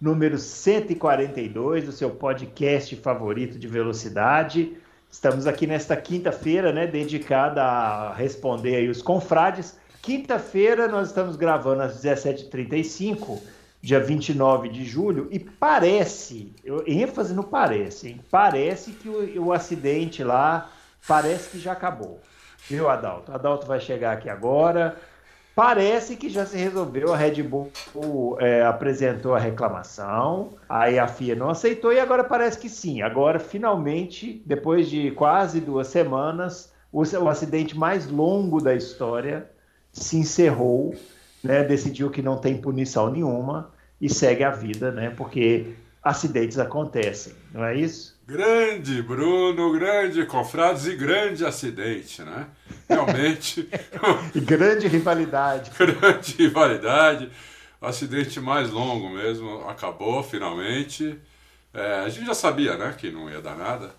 número 142 do seu podcast favorito de velocidade. Estamos aqui nesta quinta-feira, né, dedicada a responder aí os confrades. Quinta-feira nós estamos gravando às 17h35, dia 29 de julho, e parece, eu, ênfase no parece, hein? parece que o, o acidente lá, parece que já acabou. Viu, Adalto? Adalto vai chegar aqui agora. Parece que já se resolveu, a Red Bull é, apresentou a reclamação, aí a FIA não aceitou e agora parece que sim. Agora, finalmente, depois de quase duas semanas, o, o acidente mais longo da história se encerrou, né, decidiu que não tem punição nenhuma e segue a vida, né, porque acidentes acontecem, não é isso? Grande Bruno, grande Confrades e grande acidente, né? Realmente. grande rivalidade. grande rivalidade. O acidente mais longo mesmo acabou finalmente. É, a gente já sabia, né, que não ia dar nada.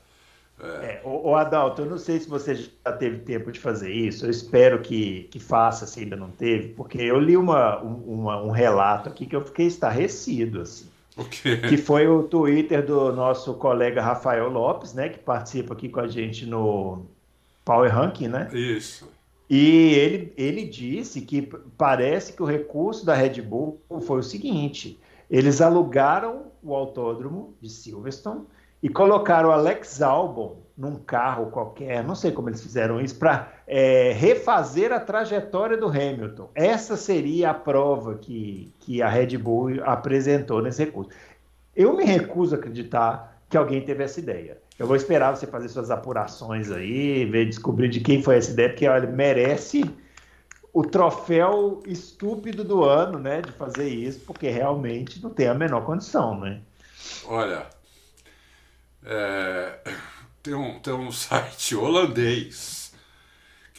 É. É, o, o, Adalto, eu não sei se você já teve tempo de fazer isso, eu espero que, que faça se ainda não teve, porque eu li uma, uma, um relato aqui que eu fiquei estarrecido, assim. Que foi o Twitter do nosso colega Rafael Lopes, né? Que participa aqui com a gente no Power Ranking, né? Isso. E ele, ele disse que parece que o recurso da Red Bull foi o seguinte: eles alugaram o autódromo de Silverstone e colocaram o Alex Albon num carro qualquer, não sei como eles fizeram isso, para é, refazer a trajetória do Hamilton. Essa seria a prova que, que a Red Bull apresentou nesse recurso. Eu me recuso a acreditar que alguém teve essa ideia. Eu vou esperar você fazer suas apurações aí, ver, descobrir de quem foi essa ideia, porque olha, merece o troféu estúpido do ano, né, de fazer isso, porque realmente não tem a menor condição, né? Olha, é tem um, tem um site holandês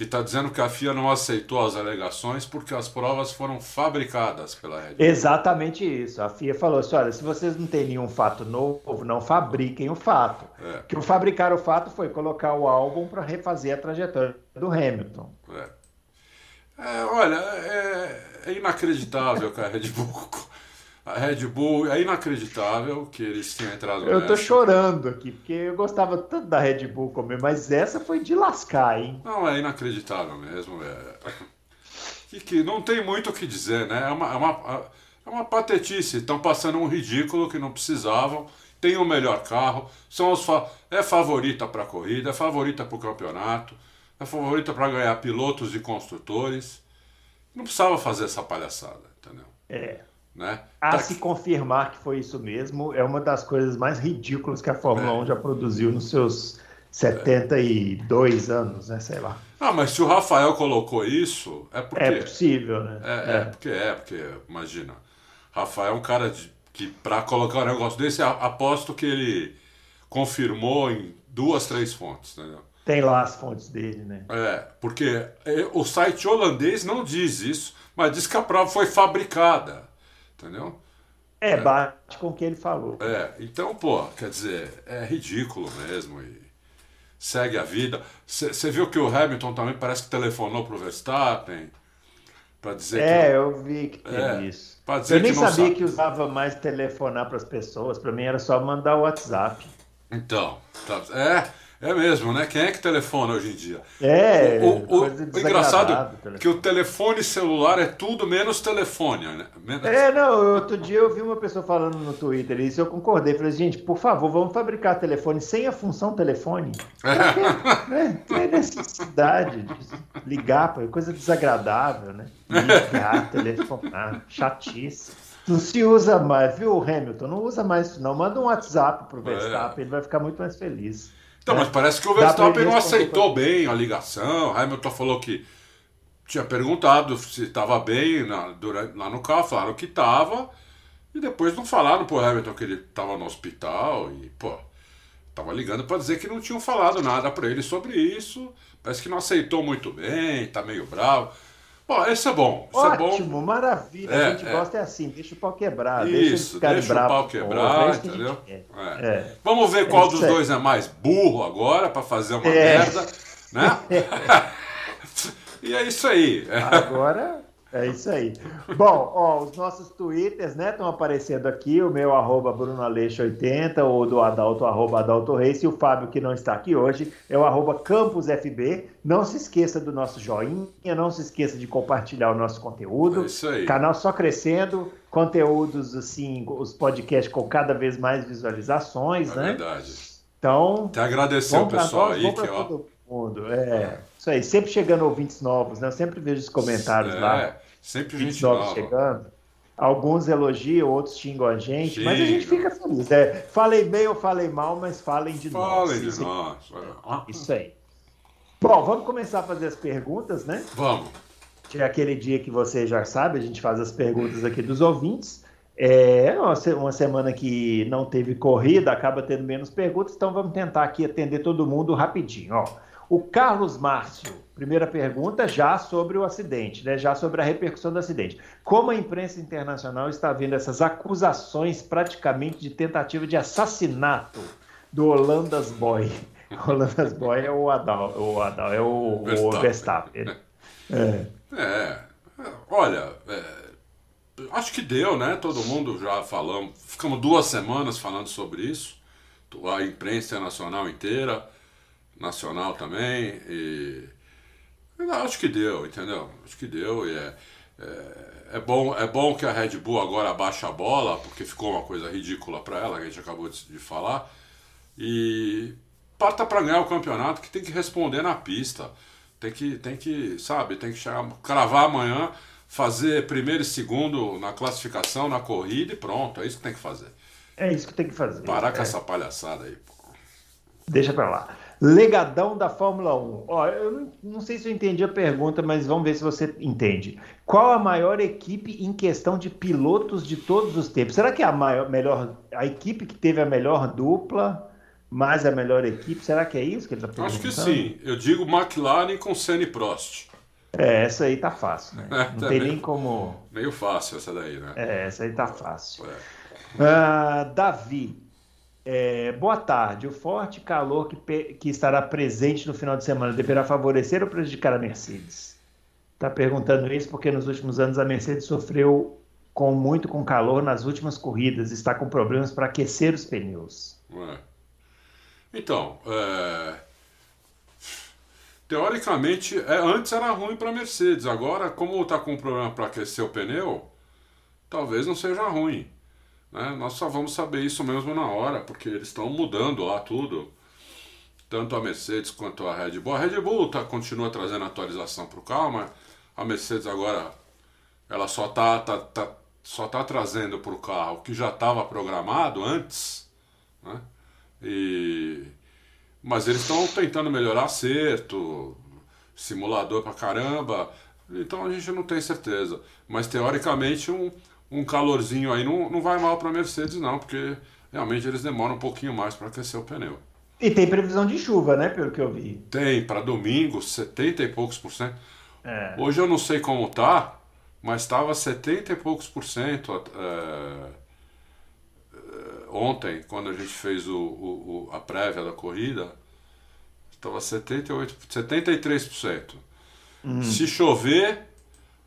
que está dizendo que a FIA não aceitou as alegações porque as provas foram fabricadas pela Red Bull. Exatamente isso. A FIA falou assim: olha, se vocês não têm nenhum fato novo, não fabriquem o fato. É. Que o fabricar o fato foi colocar o álbum para refazer a trajetória do Hamilton. É. É, olha, é, é inacreditável que a Red Bull a Red Bull, é inacreditável que eles tenham entrado Eu tô chorando aqui, porque eu gostava tanto da Red Bull comer, mas essa foi de lascar, hein? Não, é inacreditável mesmo. É... Que, que não tem muito o que dizer, né? É uma, é uma, é uma patetice. Estão passando um ridículo que não precisavam. Tem o melhor carro, são os fa... é favorita para a corrida, é favorita para o campeonato, é favorita para ganhar pilotos e construtores. Não precisava fazer essa palhaçada, entendeu? É. Né? A tá... se confirmar que foi isso mesmo, é uma das coisas mais ridículas que a Fórmula é. 1 já produziu nos seus 72 é. anos, né? Sei lá. Ah, mas se o Rafael colocou isso, é porque. É possível, né? É, é. é porque é, porque, imagina. Rafael é um cara de, que, para colocar um negócio desse, aposto que ele confirmou em duas, três fontes, entendeu? Tem lá as fontes dele, né? É, porque é, o site holandês não diz isso, mas diz que a prova foi fabricada. Entendeu? É, bate com o que ele falou. É, então, pô, quer dizer, é ridículo mesmo e segue a vida. Você viu que o Hamilton também parece que telefonou pro Verstappen para dizer é, que. É, eu vi que teve é, isso. eu nem sabia sabe. que usava mais telefonar para as pessoas, para mim era só mandar o WhatsApp. Então, tá, é, é mesmo, né? Quem é que telefona hoje em dia? É, o, o, o, engraçado é que o telefone celular é tudo menos telefone, né? Menos... É, não, outro dia eu vi uma pessoa falando no Twitter isso, eu concordei. Falei, gente, por favor, vamos fabricar telefone sem a função telefone. É. Né? Tem necessidade de ligar, coisa desagradável, né? Ligar, telefonar, chatice. Não se usa mais, viu, Hamilton? Não usa mais isso, não. Manda um WhatsApp pro é. Verstappen, é. ele vai ficar muito mais feliz. Então, mas parece que o Verstappen não aceitou bem a ligação. Hamilton falou que tinha perguntado se estava bem na, durante, lá no carro, falaram que estava. E depois não falaram pro Hamilton que ele estava no hospital. E, pô, Tava ligando para dizer que não tinham falado nada para ele sobre isso. Parece que não aceitou muito bem, tá meio bravo. Bom, esse é bom. Isso Ótimo, é bom. maravilha. É, a gente é. gosta é assim, deixa o pau quebrar. Isso, deixa deixa o pau quebrar, é entendeu? É. É. Vamos ver qual dos dois é mais burro agora para fazer uma merda, né? e é isso aí. Agora é isso aí. Bom, ó, os nossos twitters, né, estão aparecendo aqui, o meu arroba brunoaleixo80, o do Adalto, arroba Adalto Reis, e o Fábio, que não está aqui hoje, é o arroba campusfb. Não se esqueça do nosso joinha, não se esqueça de compartilhar o nosso conteúdo. É isso aí. Canal só crescendo, conteúdos assim, os podcasts com cada vez mais visualizações, É né? verdade. Então, Até agradecer o pessoal nós, aí que, ó. todo mundo. É, isso aí. Sempre chegando ouvintes novos, né? Eu sempre vejo os comentários lá. É, sempre Ouvintes gente novos nova. chegando. Alguns elogiam, outros xingam a gente, mas a gente fica feliz. É, falei bem ou falei mal, mas falem de nós. Falem de Isso- nós. Isso aí. Bom, vamos começar a fazer as perguntas, né? Vamos. É aquele dia que você já sabe, a gente faz as perguntas aqui dos ouvintes. É se- uma semana que não teve corrida, acaba tendo menos perguntas, então vamos tentar aqui atender todo mundo rapidinho. Ó, o Carlos Márcio, primeira pergunta, já sobre o acidente, né? já sobre a repercussão do acidente. Como a imprensa internacional está vendo essas acusações praticamente de tentativa de assassinato do Holandas Boy? O Holandas Boy é o Adal, o Adal é o, o Verstappen. Verstappen. É. É, olha, é, acho que deu, né? Todo mundo já falamos, ficamos duas semanas falando sobre isso, a imprensa internacional inteira, nacional também, e acho que deu, entendeu? Acho que deu e é, é, é bom, é bom que a Red Bull agora baixe a bola, porque ficou uma coisa ridícula para ela, que a gente acabou de, de falar, e parta para ganhar o campeonato que tem que responder na pista. Tem que, tem que, sabe, tem que chegar, cravar amanhã, fazer primeiro e segundo na classificação, na corrida e pronto. É isso que tem que fazer. É isso que tem que fazer. Parar com É. essa palhaçada aí, pô. Deixa pra lá. Legadão da Fórmula 1. Ó, eu não, sei se eu entendi a pergunta, mas vamos ver se você entende. Qual a maior equipe em questão de pilotos de todos os tempos? Será que é a maior, melhor, a equipe que teve a melhor dupla, mais a melhor equipe? Será que é isso que ele está perguntando? Acho que sim. Eu digo McLaren com Senna e Prost. É, essa aí tá fácil, né? É, Não tem também. nem como. Meio fácil essa daí, né? É, essa aí tá fácil. É. Ah, Davi, é, boa tarde. O forte calor que, que estará presente no final de semana deverá favorecer ou prejudicar a Mercedes? Está perguntando isso porque nos últimos anos a Mercedes sofreu com muito com calor nas últimas corridas, está com problemas para aquecer os pneus. É. Então, é, teoricamente, é, antes era ruim para Mercedes. Agora, como está com problema para aquecer o pneu, talvez não seja ruim. Né? Nós só vamos saber isso mesmo na hora, porque eles estão mudando lá tudo. Tanto a Mercedes quanto a Red Bull. A Red Bull tá, continua trazendo atualização para o carro, mas a Mercedes agora ela só tá, tá, tá- só tá trazendo para o carro o que já estava programado antes. Né? E... Mas eles estão tentando melhorar acerto, simulador pra caramba. Então a gente não tem certeza. Mas teoricamente um, um calorzinho aí não, não vai mal para Mercedes, não, porque realmente eles demoram um pouquinho mais para aquecer o pneu. E tem previsão de chuva, né? Pelo que eu vi. Tem para domingo 70 e poucos por cento. É. Hoje eu não sei como tá, mas estava 70 e poucos por cento é, é, ontem, quando a gente fez o, o- o- a prévia da corrida, estava 78, 73%. Se chover,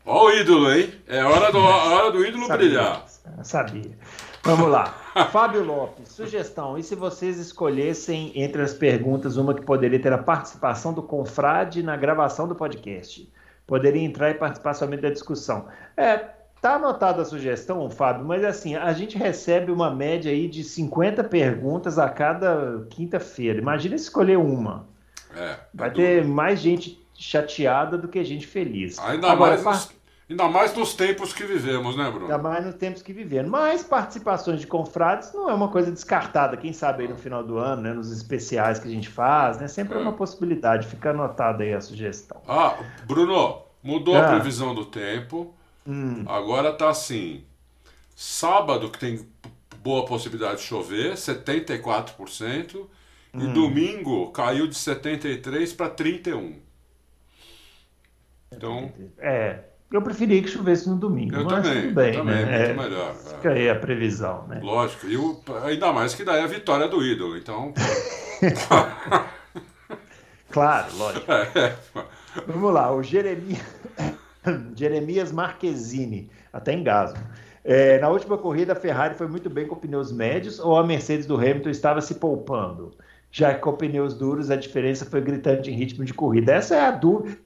ó o ídolo, hein? É hora do, hora do ídolo Sabia, brilhar. Sabia. Vamos lá. Fábio Lopes, sugestão. E se vocês escolhessem entre as perguntas uma que poderia ter a participação do confrade na gravação do podcast? Poderia entrar e participar somente da discussão. É, tá anotada a sugestão, Fábio, mas assim, a gente recebe uma média aí de 50 perguntas a cada quinta-feira. Imagina escolher uma. É, Vai é ter mais gente chateada do que gente feliz. Ainda, Agora, mais nos, ainda mais nos tempos que vivemos, né, Bruno? Ainda mais nos tempos que vivemos. Mas participações de confrades não é uma coisa descartada. Quem sabe aí no final do ano, né, nos especiais que a gente faz, né, sempre é uma possibilidade. Fica anotada aí a sugestão. Ah, Bruno, mudou a Ah. previsão do tempo. Hum, Agora tá assim. Sábado, que tem boa possibilidade de chover, 74%. E domingo caiu de 73 para 31. Então, É, eu preferia que chovesse no domingo, Eu mas também, tudo bem, também, né? muito melhor, Fica aí a previsão, né? lógico. E o, ainda mais que daí é a vitória do ídolo. Então, Claro, lógico. é, Vamos lá, o Jeremias, Jeremias Marquezine, até engasgo. É, na última corrida, a Ferrari foi muito bem com pneus médios ou a Mercedes do Hamilton estava se poupando? Já que com pneus duros a diferença foi gritante em ritmo de corrida. Essa é a dúvida.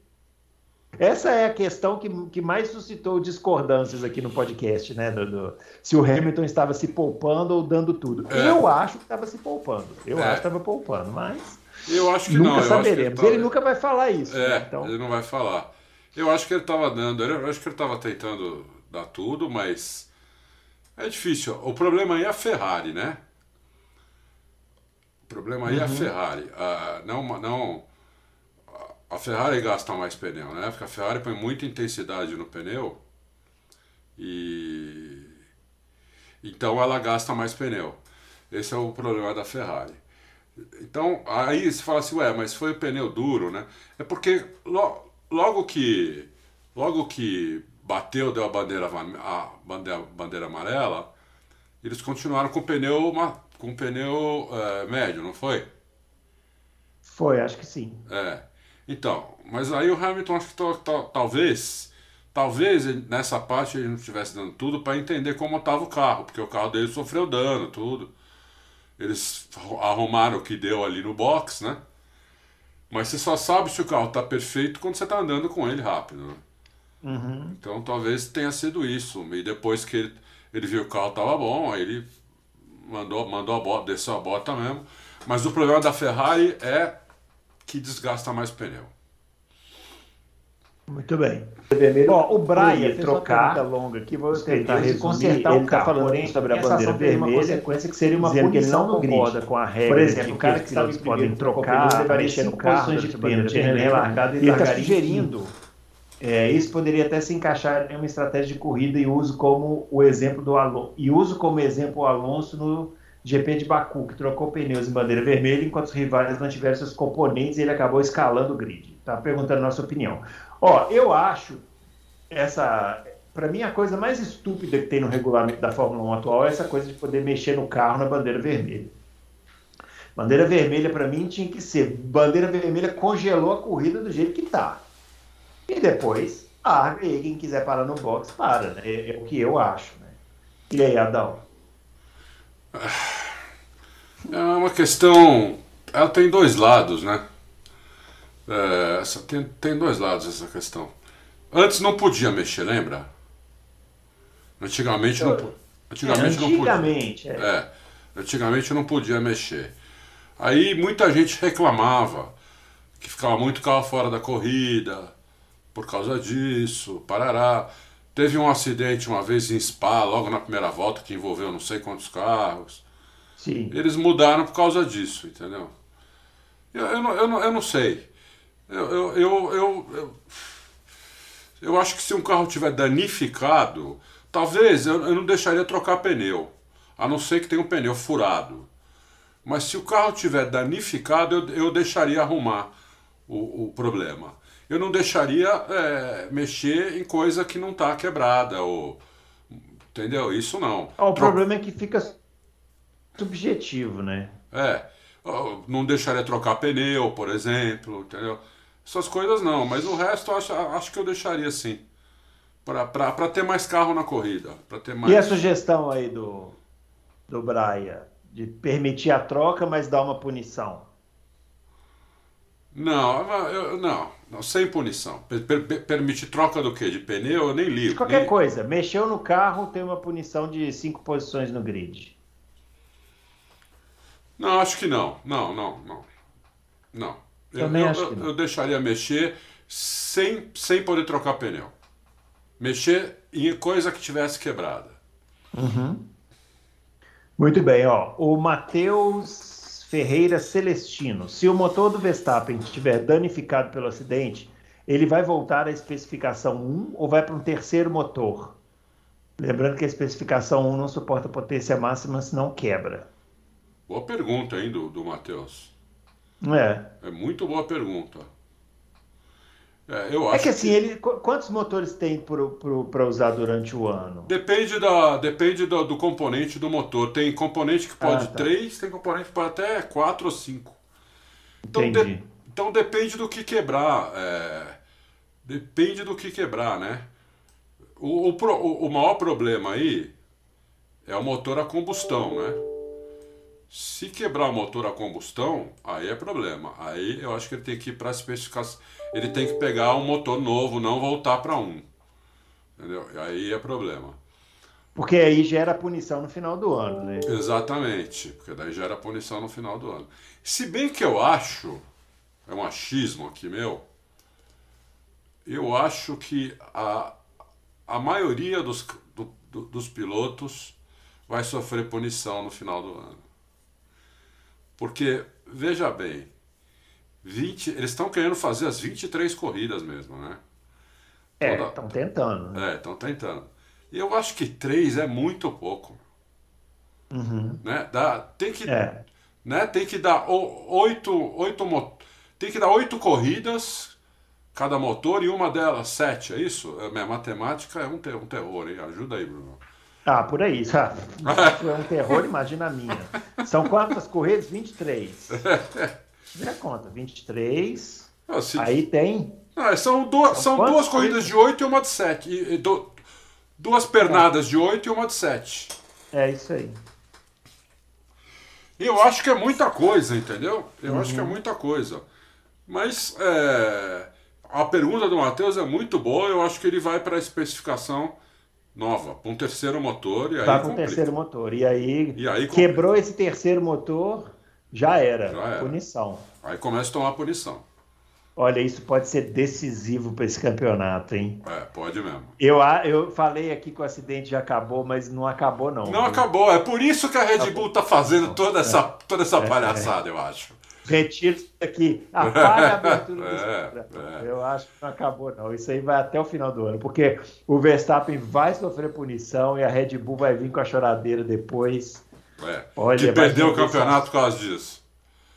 Essa é a questão que, que mais suscitou discordâncias aqui no podcast, né? do- do- se o Hamilton estava se poupando ou dando tudo. É. Eu acho que estava se poupando. Eu É. acho que estava poupando, mas eu acho que nunca não. saberemos. ele Ele, nunca vai falar isso. né? É, Então, ele não vai falar. Eu acho que ele estava dando, eu acho que ele estava tentando dar tudo, mas é difícil. O problema aí é a Ferrari, né? O problema aí é a Ferrari. Ah, não, não, a Ferrari gasta mais pneu, né? Porque a Ferrari põe muita intensidade no pneu e então ela gasta mais pneu. Esse é o problema da Ferrari. Então, aí você fala assim, ué, mas foi o pneu duro, né? É porque lo- logo que logo que bateu, deu a bandeira, a bandeira, bandeira amarela, eles continuaram com o pneu, com o pneu eh, médio, não foi? foi, acho que sim. É. Então, mas aí o Hamilton acho que talvez, talvez nessa parte ele não estivesse dando tudo para entender como estava o carro, porque o carro dele sofreu dano, tudo. Eles arru- arrumaram o que deu ali no box, né? Mas você só sabe se o carro está perfeito quando você está andando com ele rápido. Né? Uhum. Então talvez tenha sido isso. E depois que ele, ele viu que o carro estava bom, aí ele mandou, mandou a bota, desceu a bota mesmo. Mas o problema da Ferrari é que desgasta mais pneu. Muito bem. Vermelho Ó, o Brian ia fez trocar uma pergunta longa aqui, vou tentar resumir. consertar ele o está carro. falando Porém, sobre a bandeira teria uma vermelha, consequência que seria uma dizendo que ele não concorda com a regra Por exemplo, o cara que estava em podem trocar, mexer no carro posições de pênalti, né? vermelha. Largada e Ele está largaria sugerindo, é, isso poderia até se encaixar em uma estratégia de corrida e uso como o exemplo do Alonso, e uso como exemplo o Alonso no GP de Baku, que trocou pneus em bandeira vermelha enquanto os rivais mantiveram seus componentes e ele acabou escalando o grid. Tá perguntando a nossa opinião. Ó, eu acho essa, para mim a coisa mais estúpida que tem no regulamento da Fórmula 1 atual é essa coisa de poder mexer no carro na bandeira vermelha. Bandeira vermelha para mim tinha que ser bandeira vermelha congelou a corrida do jeito que tá. E depois, ah, e quem quiser parar no box, para, né? É, é o que eu acho, né? E aí, Adão? É uma questão. Ela tem dois lados, né? É, essa- tem, tem dois lados essa questão. Antes não podia mexer, lembra? Antigamente não, po- antigamente não podia. Antigamente, é. É, antigamente não podia mexer. Aí muita gente reclamava que ficava muito carro fora da corrida por causa disso, parará. Teve um acidente uma vez em Spa, logo na primeira volta, que envolveu não sei quantos carros. Sim. Eles mudaram por causa disso, entendeu? Eu, eu, não, eu, não, eu não sei. Eu, eu, eu, eu, acho que se um carro tiver danificado, talvez eu, não deixaria trocar pneu, a não ser que tenha um pneu furado. Mas se o carro tiver danificado, eu, eu deixaria arrumar o, o problema. Eu não deixaria é, mexer em coisa que não está quebrada, ou, entendeu? Isso não. O Tro- problema é que fica subjetivo, né? É, não deixaria trocar pneu, por exemplo, entendeu? Essas coisas não, mas o resto acho, acho que eu deixaria sim. Para ter mais carro na corrida. Pra ter mais... E a sugestão aí do, do Braia de permitir a troca, mas dar uma punição? Não, eu, não, não, sem punição. Per, per- permite troca do quê? De pneu? Eu nem ligo. De qualquer nem- coisa, mexeu no carro, tem uma punição de cinco posições no grid. Não, acho que não. Não, não, não. Não. Eu, Também eu- acho eu- que não. eu deixaria mexer sem, sem poder trocar pneu. Mexer em coisa que tivesse quebrada. Muito bem, ó. O Matheus Ferreira Celestino. Se o motor do Verstappen estiver danificado pelo acidente, ele vai voltar à especificação 1 ou vai para um terceiro motor? Lembrando que a especificação 1 não suporta potência máxima, senão quebra. Boa pergunta, hein, do, do Matheus. É. É muito boa pergunta. É, eu É acho que assim, ele, qu- quantos motores tem para usar durante o ano? Depende, da, depende do, do componente do motor. Tem componente que pode Ah, tá. 3, tem componente que pode até 4 ou 5. Então, de- então depende do que quebrar. é, depende do que quebrar, né? O, o- o maior problema aí é o motor a combustão, né? Se quebrar o motor a combustão, aí é problema. Aí eu acho que ele tem que ir para especificação. Ele tem que pegar um motor novo, não voltar para um. Entendeu? Aí é problema. Porque aí gera punição no final do ano, né? Exatamente, porque daí gera punição no final do ano. Se bem que eu acho, é um achismo aqui meu, eu acho que a, a maioria dos, do- do- dos pilotos vai sofrer punição no final do ano. Porque, veja bem, 20, eles estão querendo fazer as 23 corridas mesmo, né? É, Toda- estão tentando. né? É, estão tentando. E eu acho que 3 é muito pouco. Né? Dá, tem que É. né? Tem que dar oito, oito tem que dar oito corridas cada motor e uma delas sete, é isso? A minha matemática é um, te- um terror, hein? Ajuda aí, Bruno. Ah, por aí. Ah, Isso é um terror, imagina a minha. São quantas corridas? 23. Vê a conta. 23. Ah, se- Aí tem. Ah, são duas, são quantas duas corridas de oito e uma de sete. E, e du- duas pernadas de oito e uma de sete. É isso aí. Eu acho que é muita coisa, entendeu? Eu acho que é muita coisa. Mas é, a pergunta do Matheus é muito boa. Eu acho que ele vai para a especificação nova, para um terceiro motor. E aí Tá com o complica. terceiro motor. E aí, E aí, quebrou esse terceiro motor, já era. Já era. Punição. Aí começa a tomar punição. Olha, isso pode ser decisivo para esse campeonato, hein? É, pode mesmo. Eu, eu falei aqui que o acidente já acabou, mas não acabou, não. Não acabou. É por isso que a Red Acabou. Bull tá fazendo toda essa, toda essa É, palhaçada, eu acho. Retiro isso aqui. Apaga a abertura do É, programa. é. Eu acho que não acabou, não. Isso aí vai até o final do ano, porque o Verstappen vai sofrer punição e a Red Bull vai vir com a choradeira depois. É. Olha, vai perder o campeonato por causa disso.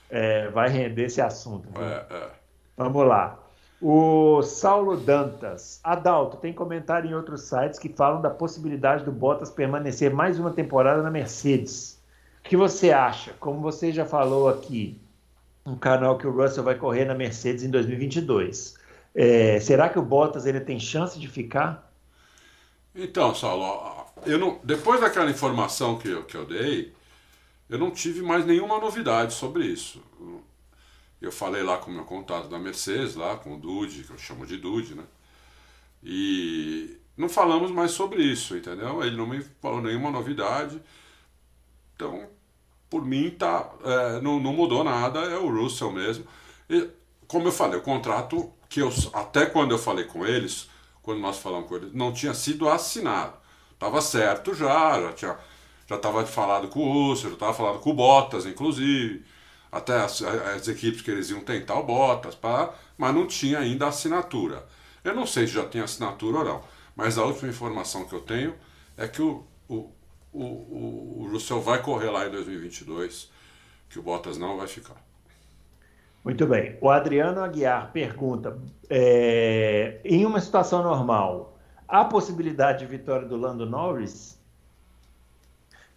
É, vai render esse assunto. É, é. Vamos lá. O Saulo Dantas. Adalto, tem comentário em outros sites que falam da possibilidade do Bottas permanecer mais uma temporada na Mercedes. O que você acha? Como você já falou aqui, um canal que o Russell vai correr na Mercedes em 2022. É, será que o Bottas ele tem chance de ficar? Então, Saulo, eu não, depois daquela informação que eu, que eu dei, eu não tive mais nenhuma novidade sobre isso. Eu falei lá com o meu contato da Mercedes, lá com o Dude, que eu chamo de Dude, né? E não falamos mais sobre isso, entendeu? Ele não me falou nenhuma novidade. Então, por mim, tá, é, não, não mudou nada, é o Russell mesmo. E, como eu falei, o contrato que eu, até quando eu falei com eles, quando nós falamos com eles, não tinha sido assinado. Estava certo já, já tinha já estava falado com o Russell, já estava falado com o Bottas, inclusive, até as, as equipes que eles iam tentar o Bottas, pá, mas não tinha ainda assinatura. Eu não sei se já tem assinatura ou não, mas a última informação que eu tenho é que o, o, o, o, o Russell vai correr lá em 2022, que o Bottas não vai ficar. Muito bem. O Adriano Aguiar pergunta: é, em uma situação normal, há possibilidade de vitória do Lando Norris?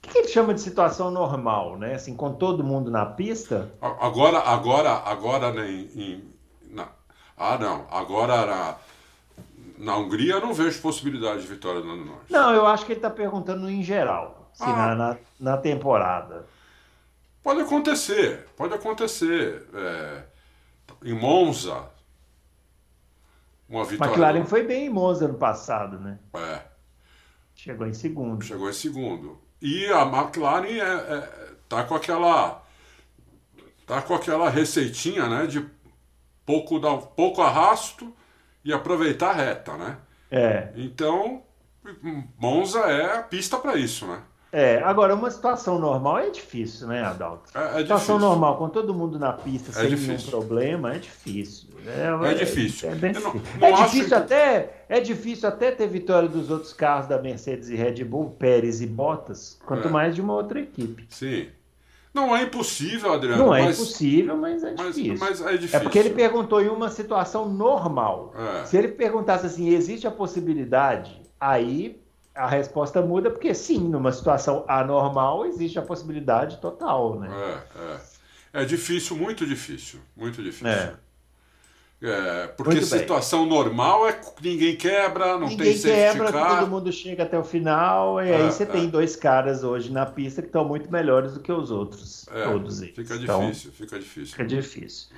O que, ele chama de situação normal, né? Assim, com todo mundo na pista? Agora, agora, agora em, na, ah não, agora na, na Hungria eu não vejo possibilidade de vitória do Lando Norris. Não, eu acho que ele está perguntando em geral, assim, Ah. na, na, na temporada. Pode acontecer, pode acontecer. É, em Monza, uma vitória. McLaren foi bem em Monza ano passado, né? É, Chegou em segundo. chegou em segundo. E a McLaren é, é, tá com aquela tá com aquela receitinha, né, de pouco dar pouco arrasto e aproveitar a reta, né? É. Então, Monza é a pista para isso, né? É, agora, uma situação normal é difícil, né, Adalto? É, é situação difícil. normal, com todo mundo na pista, É sem nenhum difícil. problema, é difícil. É difícil. É, bem Eu não- difícil. não É acho difícil que- até, é difícil até ter vitória dos outros carros da Mercedes e Red Bull, Pérez e Bottas, quanto É. mais de uma outra equipe. Sim. Não é impossível, Adriano. Não é mas, impossível, mas é mas, difícil. mas é difícil. É porque ele perguntou em uma situação normal. É. Se ele perguntasse assim, existe a possibilidade, aí a resposta muda, porque sim, numa situação anormal existe a possibilidade total, né? É, é. É difícil, muito difícil. Muito difícil. É. É, porque Muito bem. situação normal é que ninguém quebra, não Ninguém tem safety quebra, car. todo mundo chega até o final, e É, aí você é. tem dois caras hoje na pista que estão muito melhores do que os outros, É, todos eles. Fica Então, difícil, fica difícil. Fica difícil.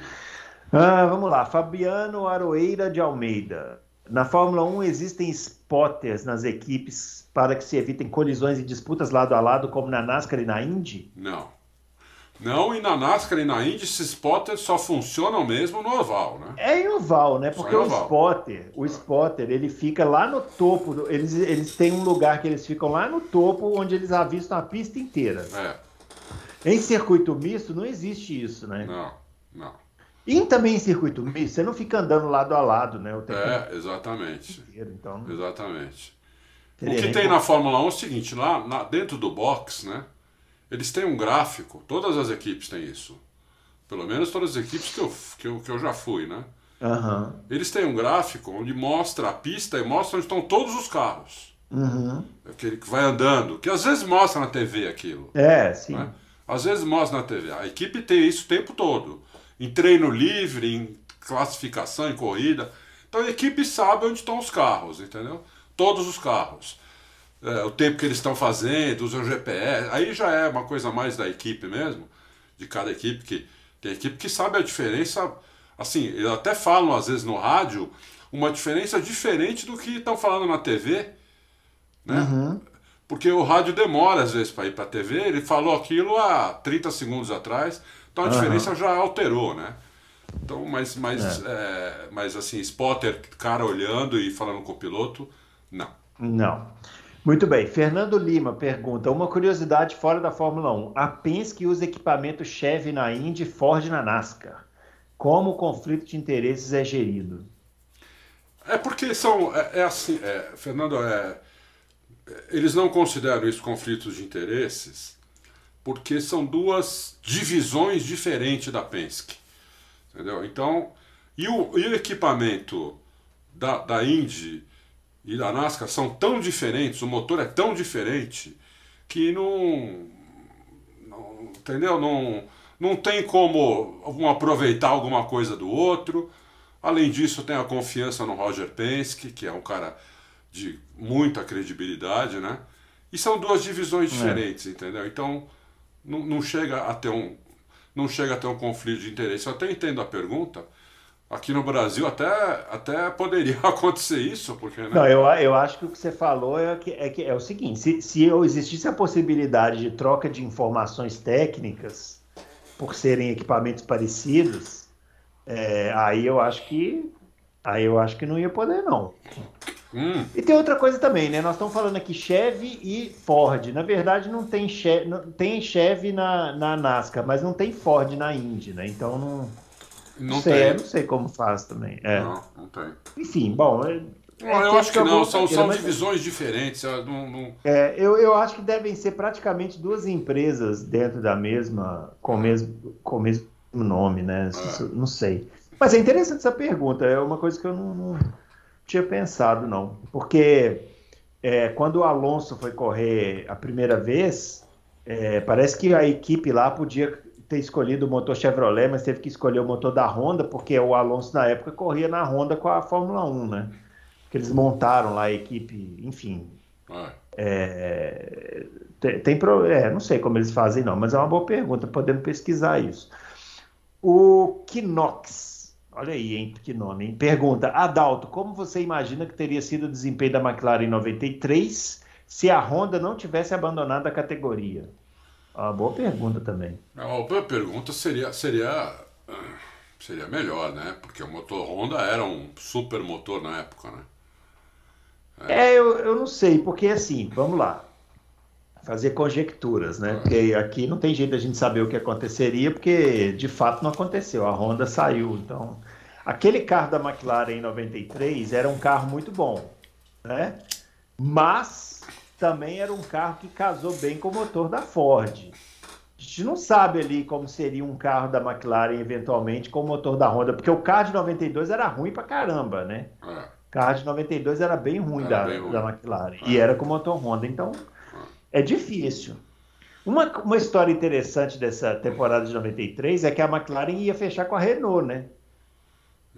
Ah, vamos lá, Fabiano Aroeira de Almeida. Na Fórmula 1 existem spotters nas equipes para que se evitem colisões e disputas lado a lado, como na NASCAR e na Indy? Não. Não, e na NASCAR e na Indy, esses spotters só funcionam mesmo no oval, né? É em oval, né? Porque em o oval. spotter, o spotter, ele fica lá no topo, do- eles, eles têm um lugar que eles ficam lá no topo, onde eles avistam a pista inteira. É, Em circuito misto não existe isso, né? não, não. E também em circuito misto, você não fica andando lado a lado, né? É, exatamente. inteiro, então... Exatamente. O que tem na Fórmula 1 é o seguinte, lá na- dentro do box, né? Eles têm um gráfico, todas as equipes têm isso. Pelo menos todas as equipes que eu, que eu, que eu já fui, né? Aham. Eles têm um gráfico onde mostra a pista e mostra onde estão todos os carros. Uhum. Aquele que vai andando, que às vezes mostra na TV aquilo. É, sim. né? Às vezes mostra na TV. A equipe tem isso o tempo todo. Em treino livre, em classificação, em corrida. Então a equipe sabe onde estão os carros, entendeu? Todos os carros. É, o tempo que eles estão fazendo, usa o GPS. Aí já é uma coisa mais da equipe mesmo, de cada equipe, que tem equipe que sabe a diferença. Assim, eles até falam às vezes no rádio uma diferença diferente do que estão falando na TV, né? Uhum. Porque o rádio demora às vezes para ir para a TV, ele falou aquilo há 30 segundos atrás, então a Aham. diferença já alterou, né? Então, mas, mas, é, mas assim, spotter, cara olhando e falando com o piloto, não. Não. Muito bem. Fernando Lima pergunta: uma curiosidade fora da Fórmula 1. A Penske usa equipamento Chevy na Indy e Ford na NASCAR. Como o conflito de interesses é gerido? É porque são. É, é assim, é, Fernando, é, eles não consideram isso conflitos de interesses porque são duas divisões diferentes da Penske. Entendeu? Então, e o, e o equipamento da, da Indy e da NASCAR são tão diferentes, o motor é tão diferente que não. não entendeu? Não, não tem como um aproveitar alguma coisa do outro. Além disso, tem a confiança no Roger Penske, que é um cara de muita credibilidade, né? E são duas divisões diferentes, entendeu? Então, não, não chega a ter um não chega a ter um conflito de interesse. Eu até entendo a pergunta. Aqui no Brasil até, até poderia acontecer isso, porque né? Não, eu, eu acho que o que você falou é, que, é, que é o seguinte: se, se existisse a possibilidade de troca de informações técnicas por serem equipamentos parecidos, é, aí eu acho que aí eu acho que não ia poder não. Hum, E tem outra coisa também, né? Nós estamos falando aqui Chevy e Ford. Na verdade, não tem Chevy, não, tem Chevy na, na NASCAR, mas não tem Ford na Indy, né? Então não, não sei, tem. eu não sei como faz também. É. Não, não tem. Enfim, bom. é- Não, é eu acho que não, são, são mas- divisões diferentes. eu Não, não- É, eu, eu acho que devem ser praticamente duas empresas dentro da mesma, com o mesmo, com o mesmo nome, né? É. Não sei. Mas é interessante essa pergunta, é uma coisa que eu não, não tinha pensado, não. Porque é, quando o Alonso foi correr a primeira vez, é, parece que a equipe lá podia ter escolhido o motor Chevrolet, mas teve que escolher o motor da Honda, porque o Alonso na época corria na Honda com a Fórmula 1, né? Que eles montaram lá a equipe, enfim, é. é, tem, tem é, não sei como eles fazem, não, mas é uma boa pergunta, podemos pesquisar isso. O Kinox, olha aí, hein, que nome, hein? Pergunta, Adalto, como você imagina que teria sido o desempenho da McLaren em 93 se a Honda não tivesse abandonado a categoria? É Uma boa pergunta também. A outra pergunta seria, seria, ah, seria melhor, né? Porque o motor Honda era um super motor na época, né? É, eu, eu não sei, porque assim, vamos lá. Fazer conjecturas, né? Porque aqui não tem jeito da gente saber o que aconteceria, porque de fato não aconteceu. A Honda saiu. Então, aquele carro da McLaren em 93 era um carro muito bom, né? Mas também era um carro que casou bem com o motor da Ford. A gente não sabe ali como seria um carro da McLaren eventualmente com o motor da Honda, porque o carro de 92 era ruim pra caramba, né? É. O carro de 92 era bem ruim, era da, bem ruim. da McLaren é. e era com motor Honda, então é difícil. Uma, uma história interessante dessa temporada de 93 é que a McLaren ia fechar com a Renault, né?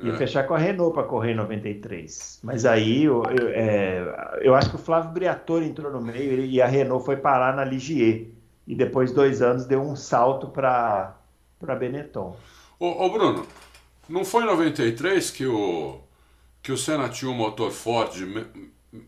Ia é. fechar com a Renault para correr em 93. Mas aí eu, eu, é, eu, acho que o Flávio Briatore entrou no meio e a Renault foi parar na Ligier e depois dois anos deu um salto para para Benetton. Ô, ô, Bruno, não foi em 93 que o que o Senna tinha um motor Ford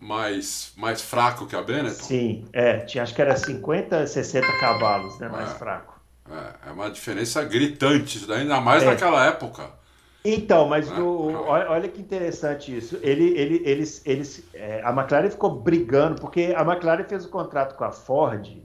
mais mais fraco que a Benetton? Sim, é, tinha acho que era 50, 60 cavalos, né, mais é, fraco. É, é uma diferença gritante, ainda mais é. naquela época. Então, mas é, o, olha que interessante isso. Ele, ele, eles, eles, é, a McLaren ficou brigando porque a McLaren fez o contrato com a Ford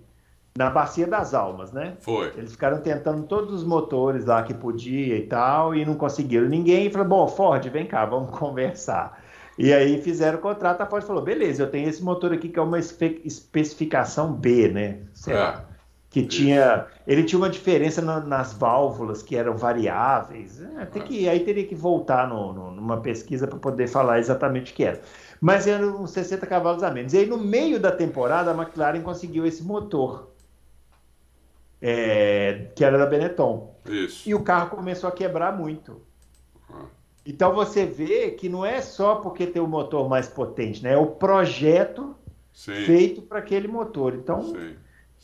na Bacia das Almas, né? Foi. Eles ficaram tentando todos os motores lá que podia e tal, e não conseguiram ninguém. E falou: bom, Ford, vem cá, vamos conversar. E aí fizeram o contrato, a Ford falou: beleza, eu tenho esse motor aqui que é uma especificação B, né? Certo? É. Que tinha. Ele tinha uma diferença na, nas válvulas que eram variáveis. É, tem que, aí teria que voltar no, no, numa pesquisa para poder falar exatamente o que era. Mas eram uns 60 cavalos a menos. E aí, no meio da temporada, a McLaren conseguiu esse motor é, que era da Benetton. Isso. E o carro começou a quebrar muito. Então você vê que não é só porque tem o motor mais potente, né? É o projeto sim. feito para aquele motor. Então sim.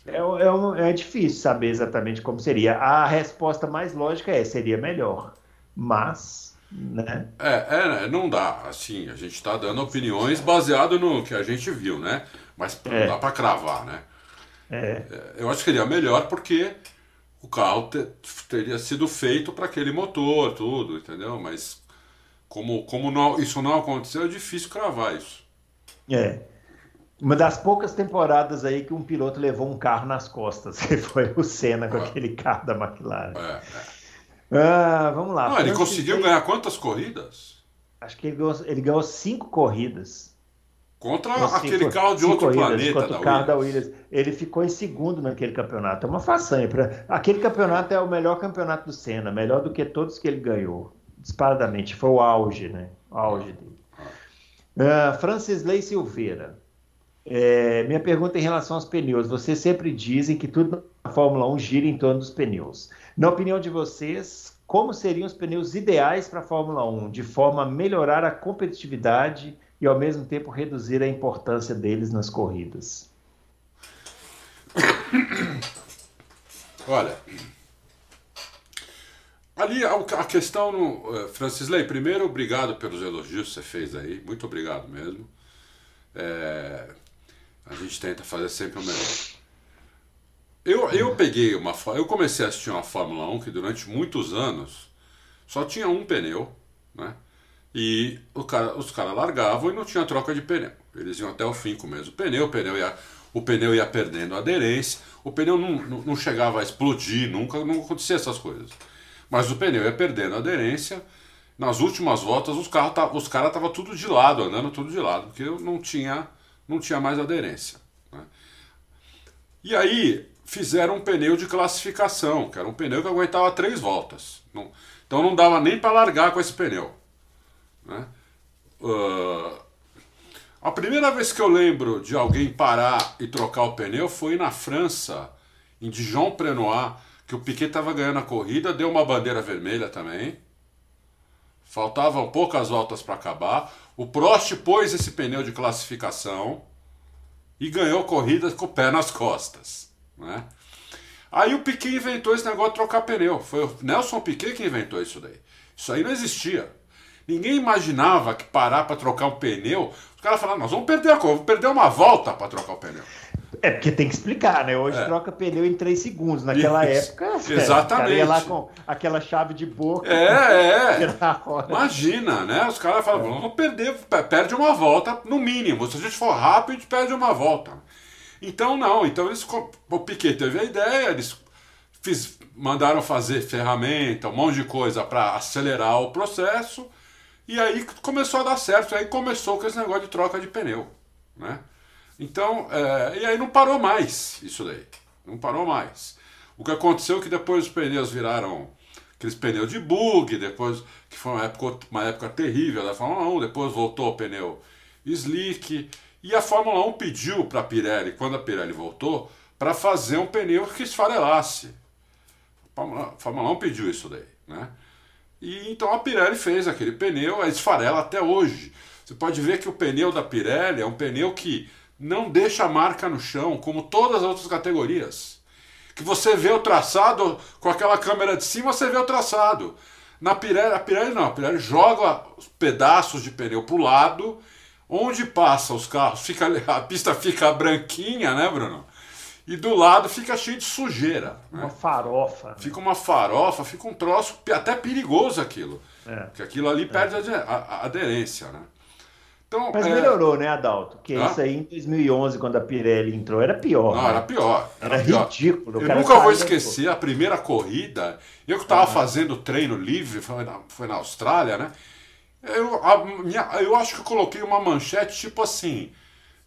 É, é, é, difícil saber exatamente como seria. A resposta mais lógica é seria melhor, mas né? É, é não dá. Assim, a gente está dando opiniões baseado no que a gente viu, né? Mas não é. dá para cravar, né? É. Eu acho que seria melhor porque o carro te, teria sido feito para aquele motor, tudo, entendeu? Mas como, como não, isso não aconteceu, é difícil cravar isso. É. Uma das poucas temporadas aí que um piloto levou um carro nas costas, que foi o Senna com é. aquele carro da McLaren. É, é. Ah, vamos lá. Não, ele conseguiu ganhar quantas corridas? Acho que ele ganhou, ele ganhou cinco corridas. Contra aquele carro de outro corridas, planeta. Contra o carro da Williams. Ele ficou em segundo naquele campeonato. É uma façanha. Pra... Aquele campeonato é o melhor campeonato do Senna, melhor do que todos que ele ganhou. Disparadamente. Foi o auge, né? O auge dele. Uh, Francis Lei Silveira. É, minha pergunta em relação aos pneus. Vocês sempre dizem que tudo na Fórmula 1 gira em torno dos pneus. Na opinião de vocês, como seriam os pneus ideais para a Fórmula 1, de forma a melhorar a competitividade e ao mesmo tempo reduzir a importância deles nas corridas? Olha, ali a, questão no eh, Francis Lei, primeiro obrigado pelos elogios que você fez aí, muito obrigado mesmo. É, a gente tenta fazer sempre o melhor. Eu, eu peguei uma. Eu comecei a assistir uma Fórmula 1 que durante muitos anos só tinha um pneu, né? E cara, os caras largavam e não tinha troca de pneu. Eles iam até o fim com o mesmo pneu, o pneu ia, o pneu ia perdendo aderência, o pneu não, não, chegava a explodir, nunca não acontecia essas coisas. Mas o pneu ia perdendo aderência. Nas últimas voltas, os, carros, os caras estavam tudo de lado, andando tudo de lado, porque não tinha, não tinha mais aderência. Né? E aí fizeram um pneu de classificação, que era um pneu que aguentava três voltas. Não, então não dava nem para largar com esse pneu. Né? Uh, a primeira vez que eu lembro de alguém parar e trocar o pneu foi na França, em Dijon-Prenois, que o Piquet estava ganhando a corrida, deu uma bandeira vermelha também. Faltavam poucas voltas para acabar. O Prost pôs esse pneu de classificação e ganhou corrida com o pé nas costas. Né? Aí o Piquet inventou esse negócio de trocar pneu. Foi o Nelson Piquet que inventou isso daí. Isso aí não existia. Ninguém imaginava que parar para trocar um pneu, os caras falaram, nós vamos perder a vamos perder uma volta para trocar o pneu. É porque tem que explicar, né? Hoje é. troca pneu em 3 segundos. Naquela Isso. época, exatamente. É, lá com aquela chave de boca. É, é. Imagina, né? Os caras falam, é. vamos perder, perde uma volta no mínimo. Se a gente for rápido, a gente perde uma volta. Então não, então eles, o Piquet teve a ideia, eles fiz, mandaram fazer ferramenta, um monte de coisa para acelerar o processo. E aí começou a dar certo, aí começou com esse negócio de troca de pneu, né? Então, é, e aí não parou mais isso daí, não parou mais. O que aconteceu é que depois os pneus viraram aqueles pneus de bug, depois que foi uma época, uma época terrível da Fórmula 1, depois voltou o pneu slick. E a Fórmula 1 pediu para a Pirelli, quando a Pirelli voltou, para fazer um pneu que esfarelasse. A Fórmula 1 pediu isso daí, né? E então a Pirelli fez aquele pneu, a esfarela até hoje. Você pode ver que o pneu da Pirelli é um pneu que não deixa marca no chão, como todas as outras categorias. Que você vê o traçado com aquela câmera de cima, você vê o traçado. Na Pirelli, a Pirelli não, a Pirelli joga os pedaços de pneu para o lado, onde passa os carros, fica, a pista fica branquinha, né, Bruno? E do lado fica cheio de sujeira. Uma né? farofa. Né? Fica uma farofa, fica um troço até perigoso aquilo. É. Porque aquilo ali perde é. a, a, aderência, né? Então, Mas é... melhorou, né, Adalto? Que ah? isso aí em 2011, quando a Pirelli entrou, era pior. Não, né? era pior. Era, era pior. ridículo. Eu nunca vou esquecer a primeira corrida. Eu que estava fazendo treino livre, foi na, foi na Austrália, né? Eu, a, minha, eu acho que eu coloquei uma manchete tipo assim: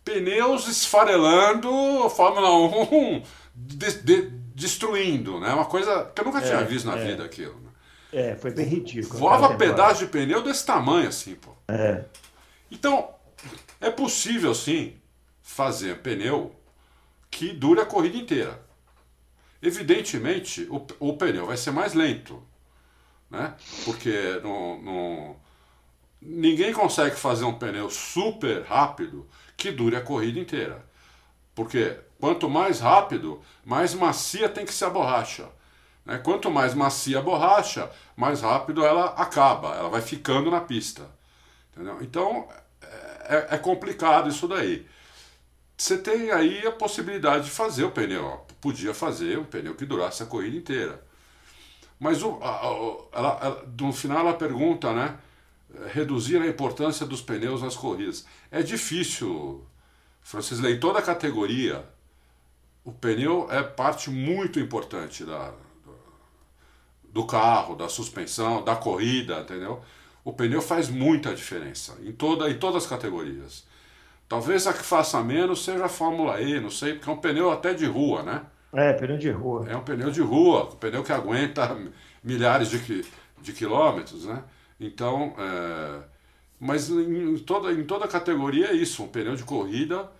pneus esfarelando, Fórmula 1 de, de, destruindo, né? Uma coisa que eu nunca tinha é, visto na é. vida aquilo. Né? É, foi bem ridículo. Voava pedaço de pneu desse tamanho assim, pô. É. Então, é possível sim fazer pneu que dure a corrida inteira. Evidentemente, o, o pneu vai ser mais lento, né? Porque no, no, ninguém consegue fazer um pneu super rápido que dure a corrida inteira. Porque quanto mais rápido, mais macia tem que ser a borracha. Né? Quanto mais macia a borracha, mais rápido ela acaba, ela vai ficando na pista. Entendeu? Então, é, é, complicado isso daí. Você tem aí a possibilidade de fazer o pneu. Podia fazer um pneu que durasse a corrida inteira. Mas o, a, a, ela, ela, no final ela pergunta, né? Reduzir a importância dos pneus nas corridas. É difícil, Francis Lei, toda a categoria, o pneu é parte muito importante da, do carro, da suspensão, da corrida, entendeu? O pneu faz muita diferença em, toda, em todas as categorias. Talvez a que faça menos seja a Fórmula E, não sei, porque é um pneu até de rua, né? É, pneu de rua. É um pneu de rua, um pneu que aguenta milhares de, de quilômetros, né? Então, é... mas em toda, em toda categoria é isso, um pneu de corrida.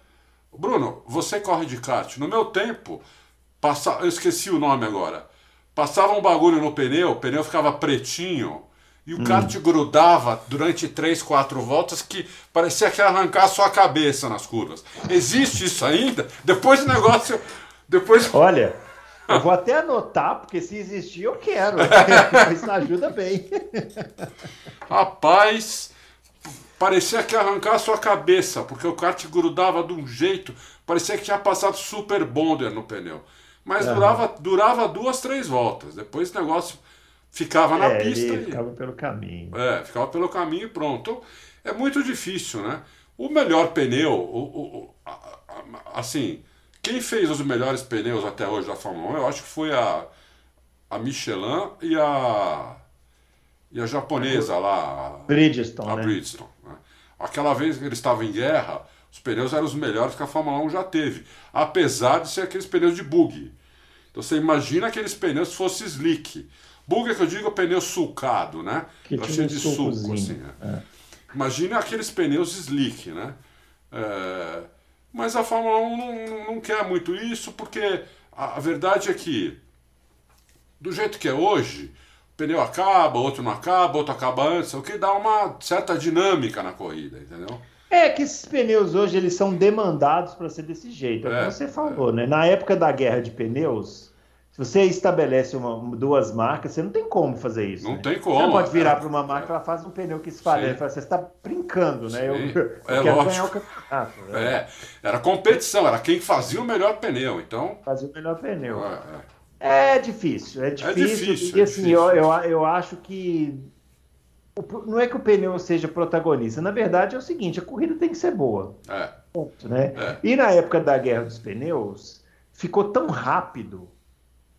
Bruno, você corre de kart. No meu tempo, passa... eu esqueci o nome agora. Passava um bagulho no pneu, o pneu ficava pretinho e o hum. kart grudava durante três, quatro voltas que parecia que ia arrancar a sua cabeça nas curvas. Existe isso ainda? Depois o negócio. Depois... Olha, eu vou até anotar, porque se existir eu quero. Isso ajuda bem. Rapaz, parecia que ia arrancar a sua cabeça, porque o kart grudava de um jeito, parecia que tinha passado super bonder no pneu. Mas uhum. durava, durava duas, três voltas. Depois o negócio ficava na é, pista. Ele e... ficava pelo caminho. É, ficava pelo caminho e pronto. É muito difícil, né? O melhor pneu, o, o, a, a, assim, quem fez os melhores pneus até hoje da Fórmula 1, eu acho que foi a, a Michelin e a, e a japonesa lá. Bridgestone. A né? Bridgestone. Né? Aquela vez que eles estavam em guerra, os pneus eram os melhores que a Fórmula 1 já teve. Apesar de ser aqueles pneus de bug. Então você imagina aqueles pneus se fosse slick. Bug que eu digo é o pneu sulcado, né? Que tá cheio de suco, assim. Né? É. Imagina aqueles pneus slick, né? É... Mas a Fórmula 1 não, não quer muito isso, porque a, a, verdade é que, do jeito que é hoje, o pneu acaba, outro não acaba, outro acaba antes, o que dá uma certa dinâmica na corrida, entendeu? É que esses pneus hoje eles são demandados para ser desse jeito, é, é como você falou, é. né? Na época da guerra de pneus, se você estabelece uma, duas marcas, você não tem como fazer isso. Não né? tem como. Você pode virar é. para uma marca e ela faz um pneu que espalha. Você está brincando, né? Eu, eu é quero lógico. ganhar o campeonato. Né? É, era competição, era quem fazia o melhor pneu. Então. Fazia o melhor pneu. É, é. é difícil, é difícil. É difícil. E assim, difícil. Eu, eu, eu acho que. Não é que o pneu seja protagonista. Na verdade, é o seguinte: a corrida tem que ser boa. É. Ponto, né? E na época da guerra dos pneus, ficou tão rápido